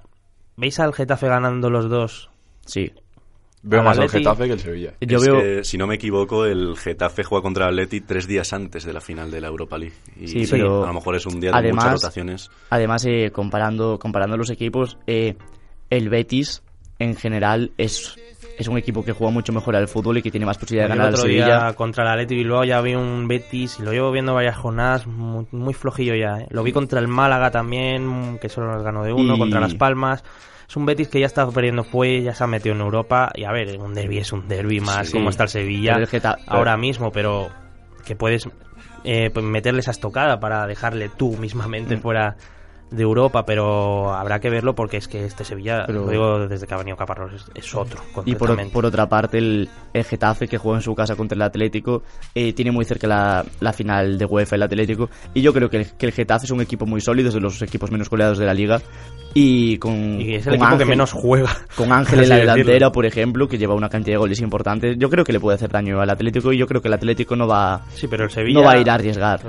Speaker 2: veis al Getafe ganando los dos?
Speaker 5: Sí.
Speaker 4: Veo
Speaker 2: Al
Speaker 4: más al
Speaker 2: Atleti-
Speaker 4: Getafe que el Sevilla.
Speaker 5: Yo
Speaker 3: Es
Speaker 5: veo...
Speaker 3: que, si no me equivoco, el Getafe juega contra el Atleti tres días antes de la final de la Europa League. Y
Speaker 5: Sí, pero
Speaker 3: a lo mejor es un día de
Speaker 5: además-
Speaker 3: muchas rotaciones.
Speaker 5: Además, eh, comparando, comparando los equipos, eh, el Betis en general es, es un equipo que juega mucho mejor al fútbol y que tiene más posibilidad de ganar
Speaker 2: el
Speaker 5: al
Speaker 2: otro
Speaker 5: Sevilla.
Speaker 2: día contra el Atleti Bilbao ya vi un Betis y lo llevo viendo varias jornadas muy, muy flojillo ya. ¿eh? Lo vi contra el Málaga también, que solo nos ganó de uno,
Speaker 5: Y-
Speaker 2: contra Las Palmas. Es un Betis que ya está perdiendo fue, ya se ha metido en Europa. Y a ver, un derby es un derby más,
Speaker 5: Sí.
Speaker 2: como está el Sevilla
Speaker 5: Pero el Geta-
Speaker 2: ahora mismo, pero que puedes eh, pues meterle esa estocada para dejarle tú mismamente
Speaker 5: Mm.
Speaker 2: fuera de Europa, pero habrá que verlo porque es que este Sevilla,
Speaker 5: Pero-
Speaker 2: lo digo desde que ha venido Caparrós, es, es otro.
Speaker 5: Y por, otra parte, el, el Getafe, que juega en su casa contra el Atlético, eh, tiene muy cerca la, la final de UEFA el Atlético. Y yo creo que el, que el Getafe es un equipo muy sólido, es de los equipos menos goleados de la liga. Y con,
Speaker 2: Y es el
Speaker 5: con
Speaker 2: equipo que
Speaker 5: Ángel-
Speaker 2: menos juega.
Speaker 5: Con Ángel en la delantera, por ejemplo, que lleva una cantidad de goles importantes. Yo creo que le puede hacer daño al Atlético y yo creo que el Atlético no va,
Speaker 2: Sí, pero el Sevilla.
Speaker 5: no va a ir a arriesgar.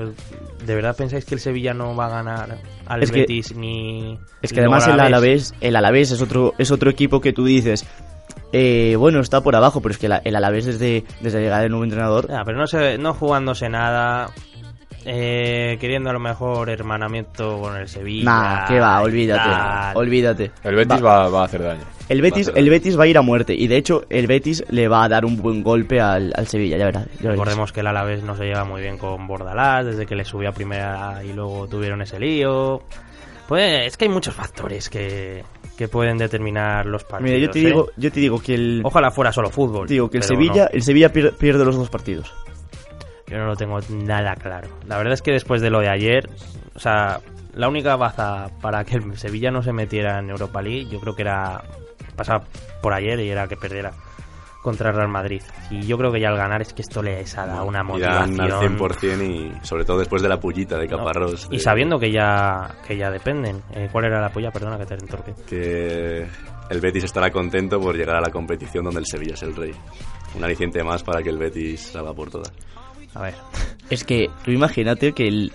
Speaker 2: ¿De verdad pensáis que el Sevilla no va a ganar al
Speaker 5: Es que-
Speaker 2: ni.
Speaker 5: Es que además el
Speaker 2: al
Speaker 5: Alavés, el Alavés es otro, es otro equipo que tú dices, eh, bueno, está por abajo, pero es que el Alavés desde, desde la llegada del nuevo entrenador,
Speaker 2: Ya, pero no, se, no jugándose nada. Eh, queriendo a lo mejor hermanamiento con el Sevilla.
Speaker 5: Nah, que va, olvídate,
Speaker 2: tal.
Speaker 5: olvídate.
Speaker 4: El Betis va, va a hacer daño.
Speaker 5: El Betis,
Speaker 4: Va a hacer
Speaker 5: el. Betis va a ir a muerte y de hecho el Betis le va a dar un buen golpe al, al Sevilla, ya verás. ya.
Speaker 2: Recordemos que el Alavés no se lleva muy bien con Bordalás desde que le subió a primera y luego tuvieron ese lío. Pues es que hay muchos factores que, que pueden determinar los partidos.
Speaker 5: Mira, yo te
Speaker 2: ¿eh?
Speaker 5: digo, yo te digo que el,
Speaker 2: Ojalá fuera solo fútbol.
Speaker 5: te digo que el Sevilla,
Speaker 2: no.
Speaker 5: el Sevilla pier- pierde los dos partidos.
Speaker 2: Yo no lo tengo nada claro. La verdad es que después de lo de ayer, o sea, la única baza para que el Sevilla no se metiera en Europa League, yo creo que era pasar por ayer y era que perdiera contra el Real Madrid. Y yo creo que ya al ganar es que esto les ha dado una motivación.
Speaker 3: al 100% y sobre todo después de la pullita de Caparrós.
Speaker 2: Y
Speaker 3: de-
Speaker 2: sabiendo que ya, que ya dependen. Eh, ¿Cuál era la polla? Perdona que te entorpe.
Speaker 3: que el Betis estará contento por llegar a la competición donde el Sevilla es el rey. Un aliciente más para que el Betis salga por todas.
Speaker 2: A ver.
Speaker 5: Es que tú imagínate que el,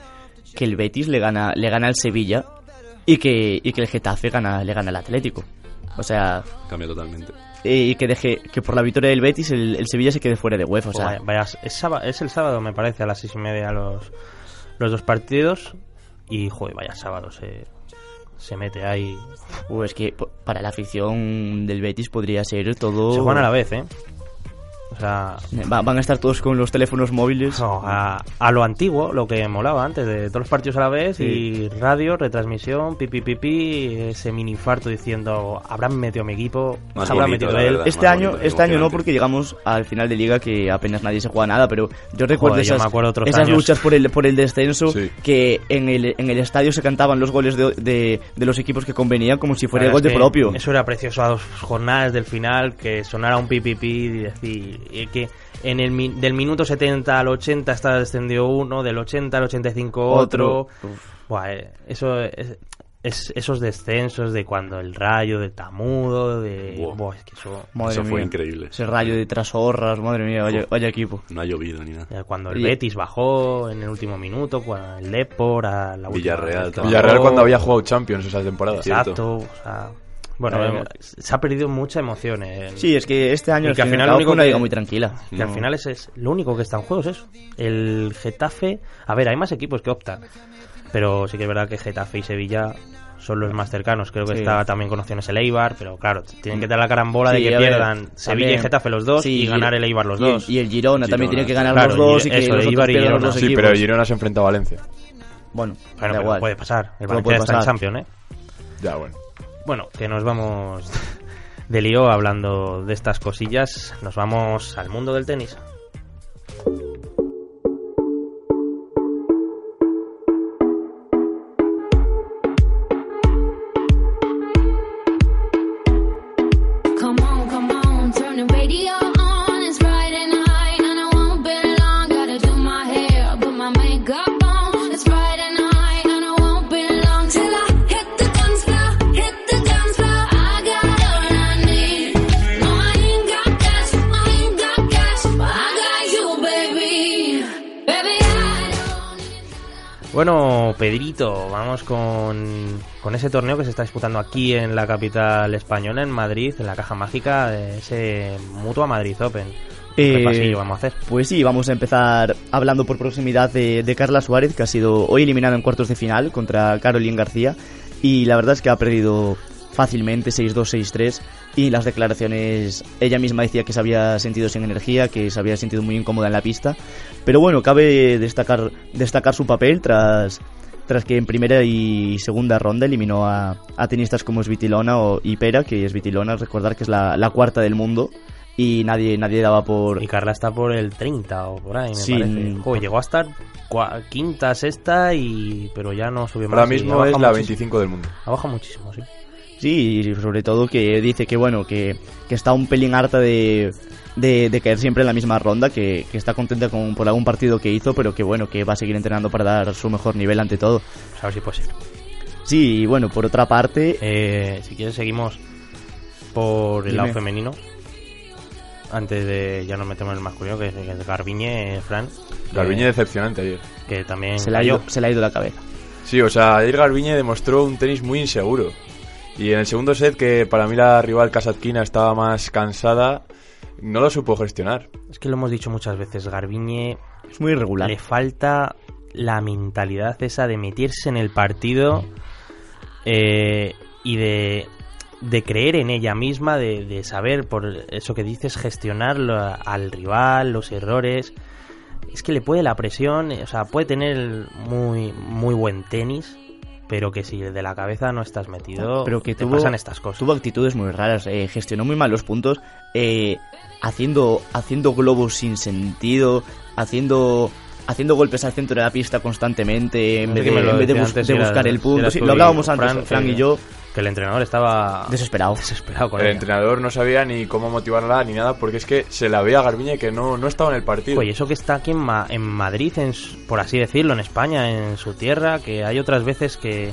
Speaker 5: que el Betis le gana, le gana al Sevilla y que, y que el Getafe gana, le gana al Atlético. O sea,
Speaker 3: Cambia totalmente.
Speaker 5: y que deje que por la victoria del Betis el, el Sevilla se quede fuera de UEFA. O sea,
Speaker 2: Vaya- vaya, es, es el sábado, me parece, a las seis y media los, los dos partidos. Y, joder, vaya sábado se, se mete ahí.
Speaker 5: pues que para la afición del Betis podría ser todo...
Speaker 2: Se juegan a la vez, ¿eh? O sea,
Speaker 5: Va- van a estar todos con los teléfonos móviles.
Speaker 2: no, a, a lo antiguo, lo que molaba antes, de todos los partidos a la vez
Speaker 5: Sí.
Speaker 2: y radio, retransmisión, pipi pipi, ese mini infarto diciendo, habrán metido a mi equipo,
Speaker 3: Más
Speaker 2: habrá
Speaker 3: bonito,
Speaker 2: metido
Speaker 3: la
Speaker 2: él.
Speaker 3: verdad.
Speaker 5: Este año,
Speaker 3: bonito,
Speaker 5: este año no, porque llegamos al final de liga que apenas nadie se juega nada, pero yo recuerdo
Speaker 2: Joder, yo
Speaker 5: esas,
Speaker 2: me acuerdo otros
Speaker 5: esas
Speaker 2: años.
Speaker 5: luchas por el, por el descenso,
Speaker 4: Sí.
Speaker 5: que en el, en el estadio se cantaban los goles de, de, de los equipos que convenían como si fuera el gol de propio.
Speaker 2: Eso era precioso a dos jornadas del final, que sonara un pipipi y decir que en el del minuto 70 al 80 está descendió uno, del 80 al 85 otro.
Speaker 5: Otro.
Speaker 2: Buah, eh, eso es, es- esos descensos de cuando el rayo de Tamudo, de
Speaker 3: Buah.
Speaker 2: buah, es que eso
Speaker 5: Madre
Speaker 3: Eso fue increíble.
Speaker 5: Ese rayo de trasorras, madre mía, vaya, vaya equipo.
Speaker 3: No ha llovido ni nada.
Speaker 2: eh, cuando el. Betis bajó en el último minuto, cuando el Depor a la
Speaker 3: Villarreal.
Speaker 4: Villarreal cuando había jugado Champions esa temporada.
Speaker 2: Exacto, o sea, bueno,
Speaker 5: Eh,
Speaker 2: se ha perdido mucha emoción en,
Speaker 5: Sí, es que este año
Speaker 2: Y que al final
Speaker 5: al
Speaker 2: lo único
Speaker 5: fue una
Speaker 2: que-
Speaker 5: liga muy tranquila.
Speaker 2: Que al final es, es lo único que está en juego es eso. El Getafe, a ver, hay más equipos que optan, pero sí que es verdad que Getafe y Sevilla son los más cercanos. Creo que
Speaker 5: Sí.
Speaker 2: está también con opciones el Eibar, pero claro, tienen que dar la carambola de
Speaker 5: Sí,
Speaker 2: que
Speaker 5: a ver,
Speaker 2: pierdan Sevilla
Speaker 5: también.
Speaker 2: y Getafe los dos
Speaker 5: Sí,
Speaker 2: y ganar el Eibar los
Speaker 5: y
Speaker 2: dos.
Speaker 5: Y el Girona, también tiene que ganar
Speaker 2: Claro,
Speaker 5: los dos y
Speaker 2: y-
Speaker 5: que
Speaker 2: eso,
Speaker 5: los
Speaker 2: Eibar y Girona.
Speaker 5: los
Speaker 4: Sí,
Speaker 5: equipos.
Speaker 4: pero el Girona se enfrenta a Valencia.
Speaker 5: Bueno,
Speaker 2: Bueno,
Speaker 5: da
Speaker 2: pero
Speaker 5: igual.
Speaker 2: puede pasar. El Valencia
Speaker 5: puede
Speaker 2: está en. Champions, ¿eh?
Speaker 4: Ya, bueno.
Speaker 2: Bueno, que nos vamos de lío hablando de estas cosillas. Nos vamos al mundo del tenis. Bueno, Pedrito, vamos con, con ese torneo que se está disputando aquí en la capital española, en Madrid, en la caja mágica de ese Mutua Madrid Open.
Speaker 5: Eh,
Speaker 2: ¿Qué pasillo vamos a hacer?
Speaker 5: Pues sí, vamos a empezar hablando por proximidad de, de Carla Suárez, que ha sido hoy eliminada en cuartos de final contra Caroline García. Y la verdad es que ha perdido fácilmente 6-2, 6-3. Y las declaraciones, ella misma decía que se había sentido sin energía, que se había sentido muy incómoda en la pista. Pero bueno, cabe destacar, destacar su papel tras, tras que en primera y segunda ronda eliminó a, a tenistas como Svitilona o y Pera, que Svitilona, recordar que es la, la cuarta del mundo. Y nadie, nadie daba por,
Speaker 2: Y Carla está por el 30 o por ahí, me
Speaker 5: Sí,
Speaker 2: parece.
Speaker 5: mm,
Speaker 2: Joder, llegó a estar cua- quinta, sexta, y pero ya no subió más.
Speaker 4: Ahora mismo es la
Speaker 2: muchísimo.
Speaker 4: 25 del mundo.
Speaker 2: Ha bajado muchísimo, sí.
Speaker 5: Sí, y sobre todo que dice que bueno, que, que está un pelín harta de, de, de caer siempre en la misma ronda, que, que está contenta con, por algún partido que hizo, pero que bueno, que va a seguir entrenando para dar su mejor nivel ante todo.
Speaker 2: Pues a ver si puede ser.
Speaker 5: Sí, y bueno, por otra parte,
Speaker 2: Eh, si quieres seguimos por el lado femenino. Antes de ya nos metemos en el masculino, que es, Garbiñe, Fran.
Speaker 4: Garbiñe decepcionante ayer.
Speaker 2: que también
Speaker 5: se le, ha ido, se le ha ido la cabeza.
Speaker 4: Sí, o sea, ayer Garbiñe demostró un tenis muy inseguro. Y en el segundo set, que para mí la rival Kasatkina estaba más cansada, no lo supo gestionar.
Speaker 2: Es que lo hemos dicho muchas veces, Garbiñe
Speaker 5: Es muy irregular.
Speaker 2: le falta la mentalidad esa de meterse en el partido eh, y de, de creer en ella misma, de, de saber, por eso que dices, gestionar lo- al rival, los errores. Es que le puede la presión, o sea, puede tener muy, muy buen tenis, pero que si de la cabeza no estás metido,
Speaker 5: pero que
Speaker 2: te
Speaker 5: tuvo,
Speaker 2: pasan estas cosas.
Speaker 5: tuvo actitudes muy raras, eh, gestionó muy mal los puntos, eh, haciendo, haciendo globos sin sentido, haciendo haciendo golpes al centro de la pista constantemente en vez de,
Speaker 2: me
Speaker 5: en vez bus- buscar el punto. Sí, lo hablábamos antes,
Speaker 2: Fran,
Speaker 5: Fran,
Speaker 2: que-
Speaker 5: y yo,
Speaker 2: que el entrenador estaba
Speaker 5: Desesperado.
Speaker 2: desesperado con
Speaker 4: El
Speaker 2: ella.
Speaker 4: entrenador no sabía ni cómo motivarla ni nada porque es que se la veía a Garbiñe que no, no estaba en el partido.
Speaker 2: Oye, eso que está aquí en, Ma- en Madrid, en por así decirlo, en España, en su tierra, que hay otras veces que,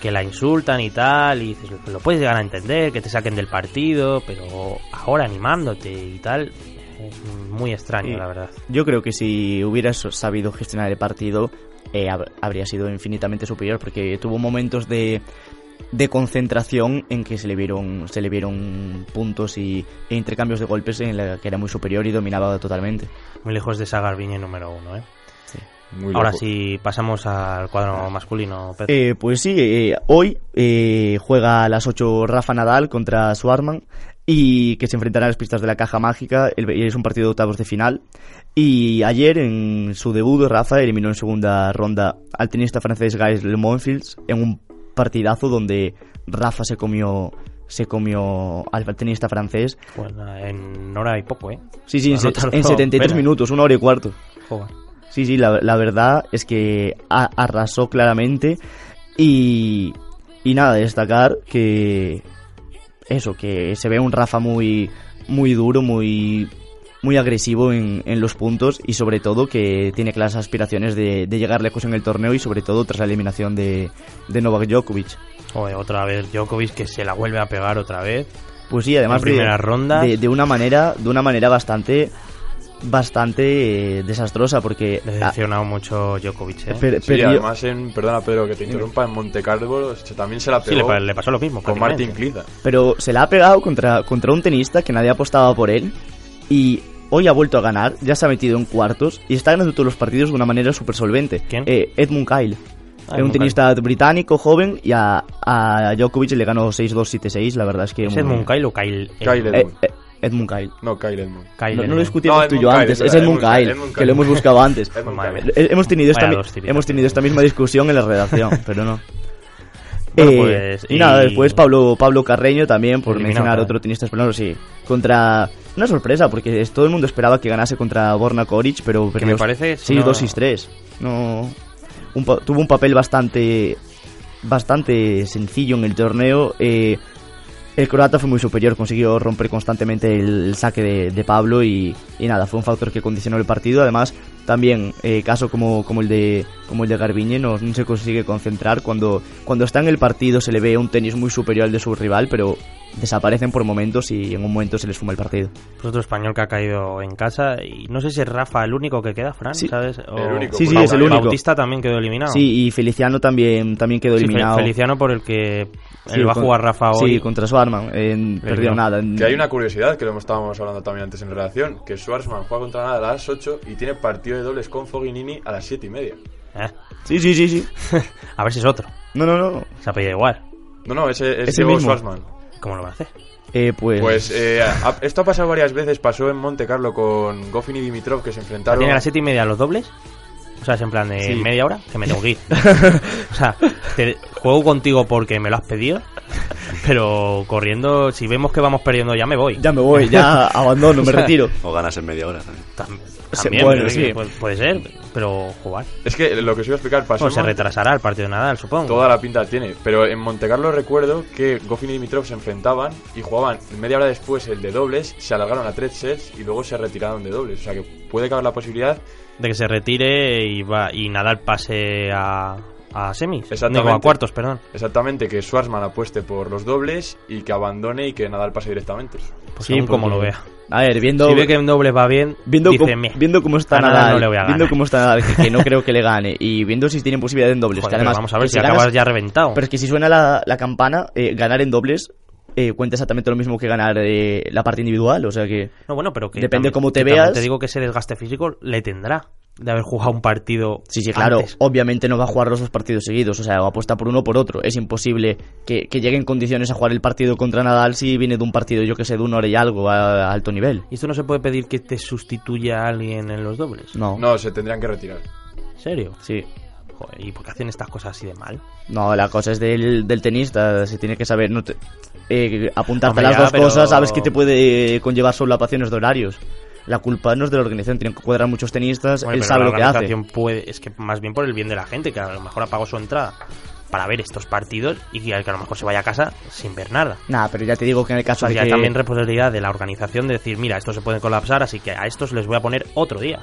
Speaker 2: que la insultan y tal, y dices, lo puedes llegar a entender, que te saquen del partido, pero ahora animándote y tal, es muy extraño,
Speaker 5: Sí.
Speaker 2: la verdad.
Speaker 5: Yo creo que si hubieras sabido gestionar el partido, eh, hab- habría sido infinitamente superior, porque tuvo momentos de, de concentración en que se le vieron se le vieron puntos y, e intercambios de golpes en la que era muy superior y dominaba totalmente.
Speaker 2: Muy lejos de esa Garbiñe número uno, ¿eh?
Speaker 4: Muy
Speaker 2: Ahora sí, pasamos al cuadro masculino, Pedro.
Speaker 5: Eh, pues sí, eh, hoy eh, juega a las 8 Rafa Nadal contra Swarman y que se enfrentarán a las pistas de la caja mágica. El- es un partido de octavos de final. Y ayer, en su debut, Rafa eliminó en segunda ronda al tenista francés Gaël Le Monfils en un partidazo donde Rafa se comió se comió al tenista francés.
Speaker 2: Pues nada, en hora y poco, ¿eh?
Speaker 5: Sí, sí, en,
Speaker 2: No
Speaker 5: en 73
Speaker 2: apenas.
Speaker 5: minutos, una hora y cuarto.
Speaker 2: Joder.
Speaker 5: Sí, sí, la, la verdad es que a- arrasó claramente y, y nada, destacar que eso, que se ve un Rafa muy, muy duro, muy, muy agresivo en, en los puntos y sobre todo que tiene claras aspiraciones de, de llegar lejos en el torneo y sobre todo tras la eliminación de, de Novak Djokovic.
Speaker 2: Joder, otra vez Djokovic que se la vuelve a pegar otra vez.
Speaker 5: Pues sí, además
Speaker 2: En
Speaker 5: de,
Speaker 2: primera ronda.
Speaker 5: de, de una manera, de una manera bastante, bastante eh, desastrosa porque
Speaker 2: decepcionado mucho Djokovic, ¿eh?
Speaker 5: Per-
Speaker 4: Sí,
Speaker 5: perdió-
Speaker 4: además, en, perdona Pedro que te interrumpa, en Monte Carlo se- también se la
Speaker 2: Sí,
Speaker 4: pegó
Speaker 2: le, le pasó lo mismo.
Speaker 4: con. Martin Cliza.
Speaker 5: pero se la ha pegado contra, contra un tenista que nadie apostaba por él y hoy ha vuelto a ganar, ya se ha metido en cuartos y está ganando todos los partidos de una manera súper solvente.
Speaker 2: ¿Quién?
Speaker 5: Eh, Edmund Kyle.
Speaker 2: Ah,
Speaker 5: es un tenista británico, joven, y a, a Djokovic le ganó 6-2, 7-6, la verdad es que...
Speaker 2: ¿Es
Speaker 5: muy-
Speaker 2: Edmund Kyle o Kyle?
Speaker 4: Kyle
Speaker 5: Eh,
Speaker 4: Edmund.
Speaker 5: eh, Edmund Kyle.
Speaker 4: No, Kyle Edmund.
Speaker 2: Kyle
Speaker 5: No, lo discutimos
Speaker 4: No,
Speaker 5: tú y yo
Speaker 4: Kyle,
Speaker 5: antes,
Speaker 4: es
Speaker 5: Edmund
Speaker 4: Edmund
Speaker 5: Kyle,
Speaker 4: Edmund
Speaker 5: que
Speaker 4: Kyle.
Speaker 5: lo hemos buscado antes. Eh, Hemos tenido, esta, hemos tenido esta misma discusión en la redacción, pero no.
Speaker 2: Bueno,
Speaker 5: Eh,
Speaker 2: pues,
Speaker 5: y, nada, después Pablo, Pablo Carreño también, por mencionar
Speaker 2: ¿eh?
Speaker 5: otro tenista español, sí. Contra. Una sorpresa, porque es- todo el mundo esperaba que ganase contra Borna Koric, pero perdió
Speaker 2: me parece, si
Speaker 5: 6
Speaker 2: no-
Speaker 5: 2 6 3 No. un pa- tuvo un papel bastante. Bastante sencillo en el torneo. eh, el croata fue muy superior, consiguió romper constantemente el, el saque de, de Pablo y, y nada, fue un factor que condicionó el partido. Además, también eh, caso como, como el de como el de Garbiñe no, no se consigue concentrar cuando cuando está en el partido se le ve un tenis muy superior al de su rival, pero desaparecen por momentos y en un momento se les fuma el partido.
Speaker 2: Pues otro español que ha caído en casa y no sé si es Rafa el único que queda, Fran,
Speaker 5: Sí.
Speaker 2: ¿sabes? O-
Speaker 4: El único,
Speaker 5: Sí, sí, es el único.
Speaker 2: Bautista también quedó eliminado.
Speaker 5: Sí, y Feliciano también también quedó
Speaker 2: Sí,
Speaker 5: eliminado.
Speaker 2: Feliciano por el que
Speaker 5: Sí,
Speaker 2: él va a jugar Rafa hoy.
Speaker 5: Sí, contra Swarman, en- perdió nada. en-
Speaker 4: Que hay una curiosidad que lo estábamos hablando también antes en redacción, que Schwarzman juega contra nada a las 8 y tiene partido de dobles con Fognini a las 7 y media.
Speaker 2: Eh,
Speaker 5: Sí, sí, sí, sí.
Speaker 2: A ver si es otro.
Speaker 5: No, no, no.
Speaker 2: Se ha pedido igual.
Speaker 4: No, no, ese es
Speaker 5: Es el mismo.
Speaker 4: Schwarzman.
Speaker 2: ¿Cómo lo va a hacer?
Speaker 5: Eh, pues,
Speaker 4: Pues eh, a- esto ha pasado varias veces, pasó en Monte Carlo con Goffin y Dimitrov que se enfrentaron.
Speaker 2: ¿Tiene a las siete y media los dobles? O sea, es en plan de
Speaker 5: Sí.
Speaker 2: media hora, que me tengo que ir. o sea, te- juego contigo porque me lo has pedido, pero corriendo, si vemos que vamos perdiendo ya me voy.
Speaker 5: ya me voy, ya abandono, me
Speaker 2: O sea,
Speaker 5: retiro.
Speaker 3: O ganas en media hora también.
Speaker 2: También,
Speaker 5: bueno, sí.
Speaker 2: puede, puede ser, pero jugar.
Speaker 4: Es que lo que os iba a explicar pasó.
Speaker 2: Se retrasará el partido de Nadal, supongo.
Speaker 4: Toda la pinta tiene. Pero en Monte Carlo recuerdo que Goffin y Dimitrov se enfrentaban y jugaban media hora después el de dobles, se alargaron a tres sets y luego se retiraron de dobles. O sea que puede caber la posibilidad.
Speaker 2: De que se retire y va y Nadal pase a, a semis.
Speaker 4: Exactamente.
Speaker 2: Digo, a cuartos, perdón.
Speaker 4: Exactamente, que Schwarzman apueste por los dobles y que abandone y que Nadal pase directamente.
Speaker 2: Pues
Speaker 5: Sí,
Speaker 2: como lo vea.
Speaker 5: A ver, viendo,
Speaker 2: Si ve que en dobles va bien,
Speaker 5: viendo,
Speaker 2: dice,
Speaker 5: cómo,
Speaker 2: "Meh,
Speaker 5: viendo cómo está
Speaker 2: a Nadal
Speaker 5: Nadal,
Speaker 2: no le voy a
Speaker 5: viendo
Speaker 2: ganar".
Speaker 5: cómo está Nadal, que, que no creo que le gane, y viendo si tienen posibilidad en dobles,
Speaker 2: Joder,
Speaker 5: que
Speaker 2: pero
Speaker 5: además,
Speaker 2: vamos a ver si
Speaker 5: ganas-
Speaker 2: acabas ya reventado.
Speaker 5: Pero es que si suena la, la campana, eh, ganar en dobles eh, cuenta exactamente lo mismo que ganar eh, la parte individual, o sea que...
Speaker 2: No, bueno, pero que
Speaker 5: Depende
Speaker 2: también-
Speaker 5: cómo te veas.
Speaker 2: Te digo que ese desgaste físico le tendrá de haber jugado un partido.
Speaker 5: Sí, sí, claro,
Speaker 2: antes.
Speaker 5: obviamente no va a jugar los dos partidos seguidos, o sea, o apuesta por uno o por otro. Es imposible que, que llegue en condiciones a jugar el partido contra Nadal si viene de un partido, yo que sé, de una hora y algo a, a alto nivel.
Speaker 2: ¿Y esto no se puede pedir que te sustituya a alguien en los dobles?
Speaker 5: No,
Speaker 4: No, se tendrían que retirar.
Speaker 2: ¿En serio?
Speaker 5: sí.
Speaker 2: Joder, ¿y por qué hacen estas cosas así de mal?
Speaker 5: No, la cosa es del, del tenista, se tiene que saber no te- eh, apuntarte
Speaker 2: Hombre,
Speaker 5: a las
Speaker 2: ya,
Speaker 5: dos
Speaker 2: pero-
Speaker 5: cosas, sabes que te puede conllevar solapaciones de horarios. La culpa no es de la organización, tienen que cuadrar muchos tenistas,
Speaker 2: Hombre,
Speaker 5: él sabe
Speaker 2: la
Speaker 5: lo que hace.
Speaker 2: Puede, es que más bien por el bien de la gente, que a lo mejor apagó su entrada. para ver estos partidos y que a lo mejor se vaya a casa sin ver nada.
Speaker 5: Nada, pero ya te digo que en el caso de que...
Speaker 2: también responsabilidad de la organización de decir, mira, estos se pueden colapsar, así que a estos les voy a poner otro día.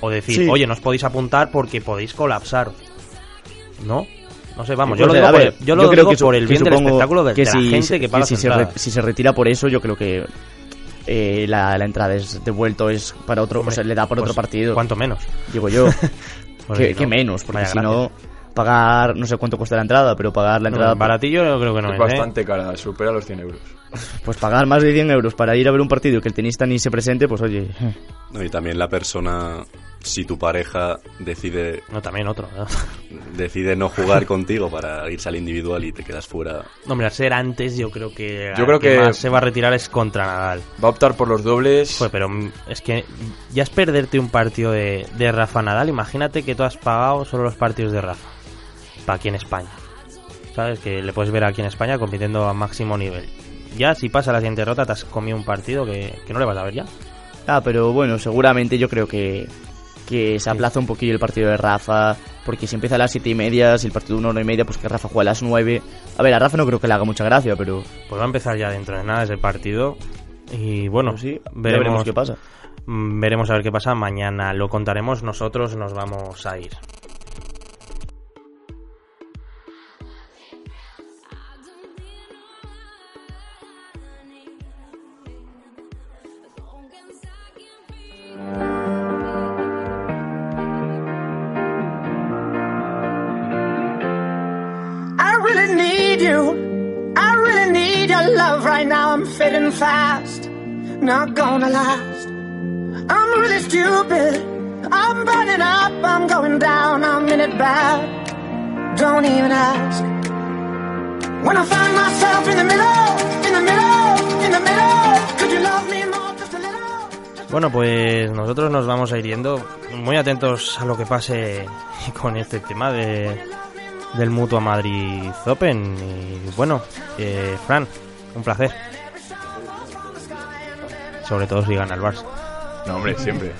Speaker 2: O decir,
Speaker 5: Sí.
Speaker 2: oye, no os podéis apuntar porque podéis colapsar. ¿No? No sé, vamos,
Speaker 5: Sí,
Speaker 2: yo lo
Speaker 5: pues,
Speaker 2: digo,
Speaker 5: a
Speaker 2: por,
Speaker 5: ver,
Speaker 2: el- yo lo
Speaker 5: creo
Speaker 2: digo
Speaker 5: que
Speaker 2: por el
Speaker 5: que
Speaker 2: bien del
Speaker 5: supongo
Speaker 2: espectáculo de,
Speaker 5: que
Speaker 2: de
Speaker 5: si,
Speaker 2: la gente que paga
Speaker 5: si, se re- si se retira por eso, yo creo que eh, la, la entrada es devuelto es para otro, o sea, le da por
Speaker 2: pues,
Speaker 5: otro partido.
Speaker 2: ¿Cuánto menos?
Speaker 5: Digo yo.
Speaker 2: Pues
Speaker 5: que,
Speaker 2: sí,
Speaker 5: que
Speaker 2: ¿no?
Speaker 5: menos, porque si no, pagar, no sé cuánto cuesta la entrada, pero pagar la
Speaker 2: No,
Speaker 5: entrada...
Speaker 2: baratillo yo creo que no
Speaker 4: es
Speaker 2: es, ¿eh?
Speaker 4: bastante cara, supera los 100 euros.
Speaker 5: Pues pagar más de 100 euros para ir a ver un partido y que el tenista ni se presente, pues oye...
Speaker 3: No, y también la persona, si tu pareja decide
Speaker 2: No, también otro. ¿no?
Speaker 3: decide no jugar contigo para irse al individual y te quedas fuera.
Speaker 2: No, hombre, al ser antes, yo creo que.
Speaker 4: Yo creo que-
Speaker 2: más se va a retirar es contra Nadal.
Speaker 4: Va a optar por los dobles.
Speaker 2: Joder, pero mm, es que ya es perderte un partido de, de Rafa Nadal. Imagínate que tú has pagado solo los partidos de Rafa. Para aquí en España. ¿Sabes? Que le puedes ver aquí en España compitiendo a máximo nivel. Ya si pasa la siguiente rota te has comido un partido que, que no le vas a ver ya.
Speaker 5: Ah, pero bueno, seguramente yo creo que, que se aplaza un poquillo el partido de Rafa, porque si empieza a las siete y media, si el partido una hora y media, pues que Rafa juega a las nueve. A ver, a Rafa no creo que le haga mucha gracia, pero...
Speaker 2: Pues va a empezar ya dentro de nada ese partido. Y bueno,
Speaker 5: Pues sí,
Speaker 2: veremos,
Speaker 5: veremos qué pasa.
Speaker 2: Mm, Veremos a ver qué pasa. Mañana lo contaremos. Nosotros nos vamos a ir.
Speaker 1: I'm fast, not gonna last. I'm really stupid. I'm burning up. I'm going down. I'm in it bad. Don't even ask. When I find myself in the middle, in the middle, in the middle, could you love me?
Speaker 2: Bueno, pues nosotros nos vamos a ir yendo muy atentos a lo que pase con este tema de, del Mutua Madrid Open. Y bueno, eh, Fran, un placer. Sobre todo si gana el Barça.
Speaker 4: No, hombre, siempre.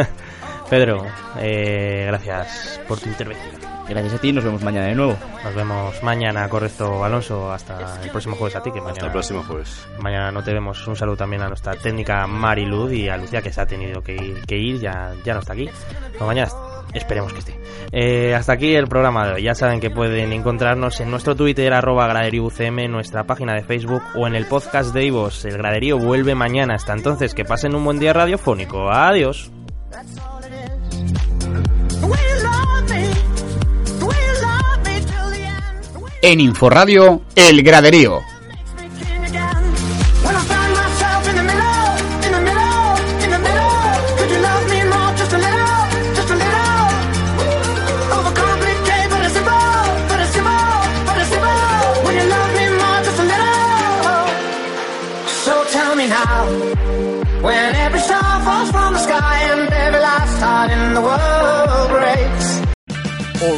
Speaker 2: Pedro, eh, gracias por tu intervención.
Speaker 5: Gracias a ti, nos vemos mañana de nuevo.
Speaker 2: Nos vemos mañana, correcto, Alonso. Hasta el próximo jueves a ti, que mañana,
Speaker 3: Hasta el próximo jueves.
Speaker 2: mañana no te vemos. Un saludo también a nuestra técnica Mariluz y a Lucía, que se ha tenido que ir, que ir ya, ya no está aquí. Pero mañana esperemos que esté. Eh, hasta aquí el programa de hoy. Ya saben que pueden encontrarnos en nuestro Twitter, arroba graderío UCM, en nuestra página de Facebook o en el podcast de Ivos. El graderío vuelve mañana. Hasta entonces, que pasen un buen día radiofónico. Adiós.
Speaker 10: En Inforradio, El Graderío.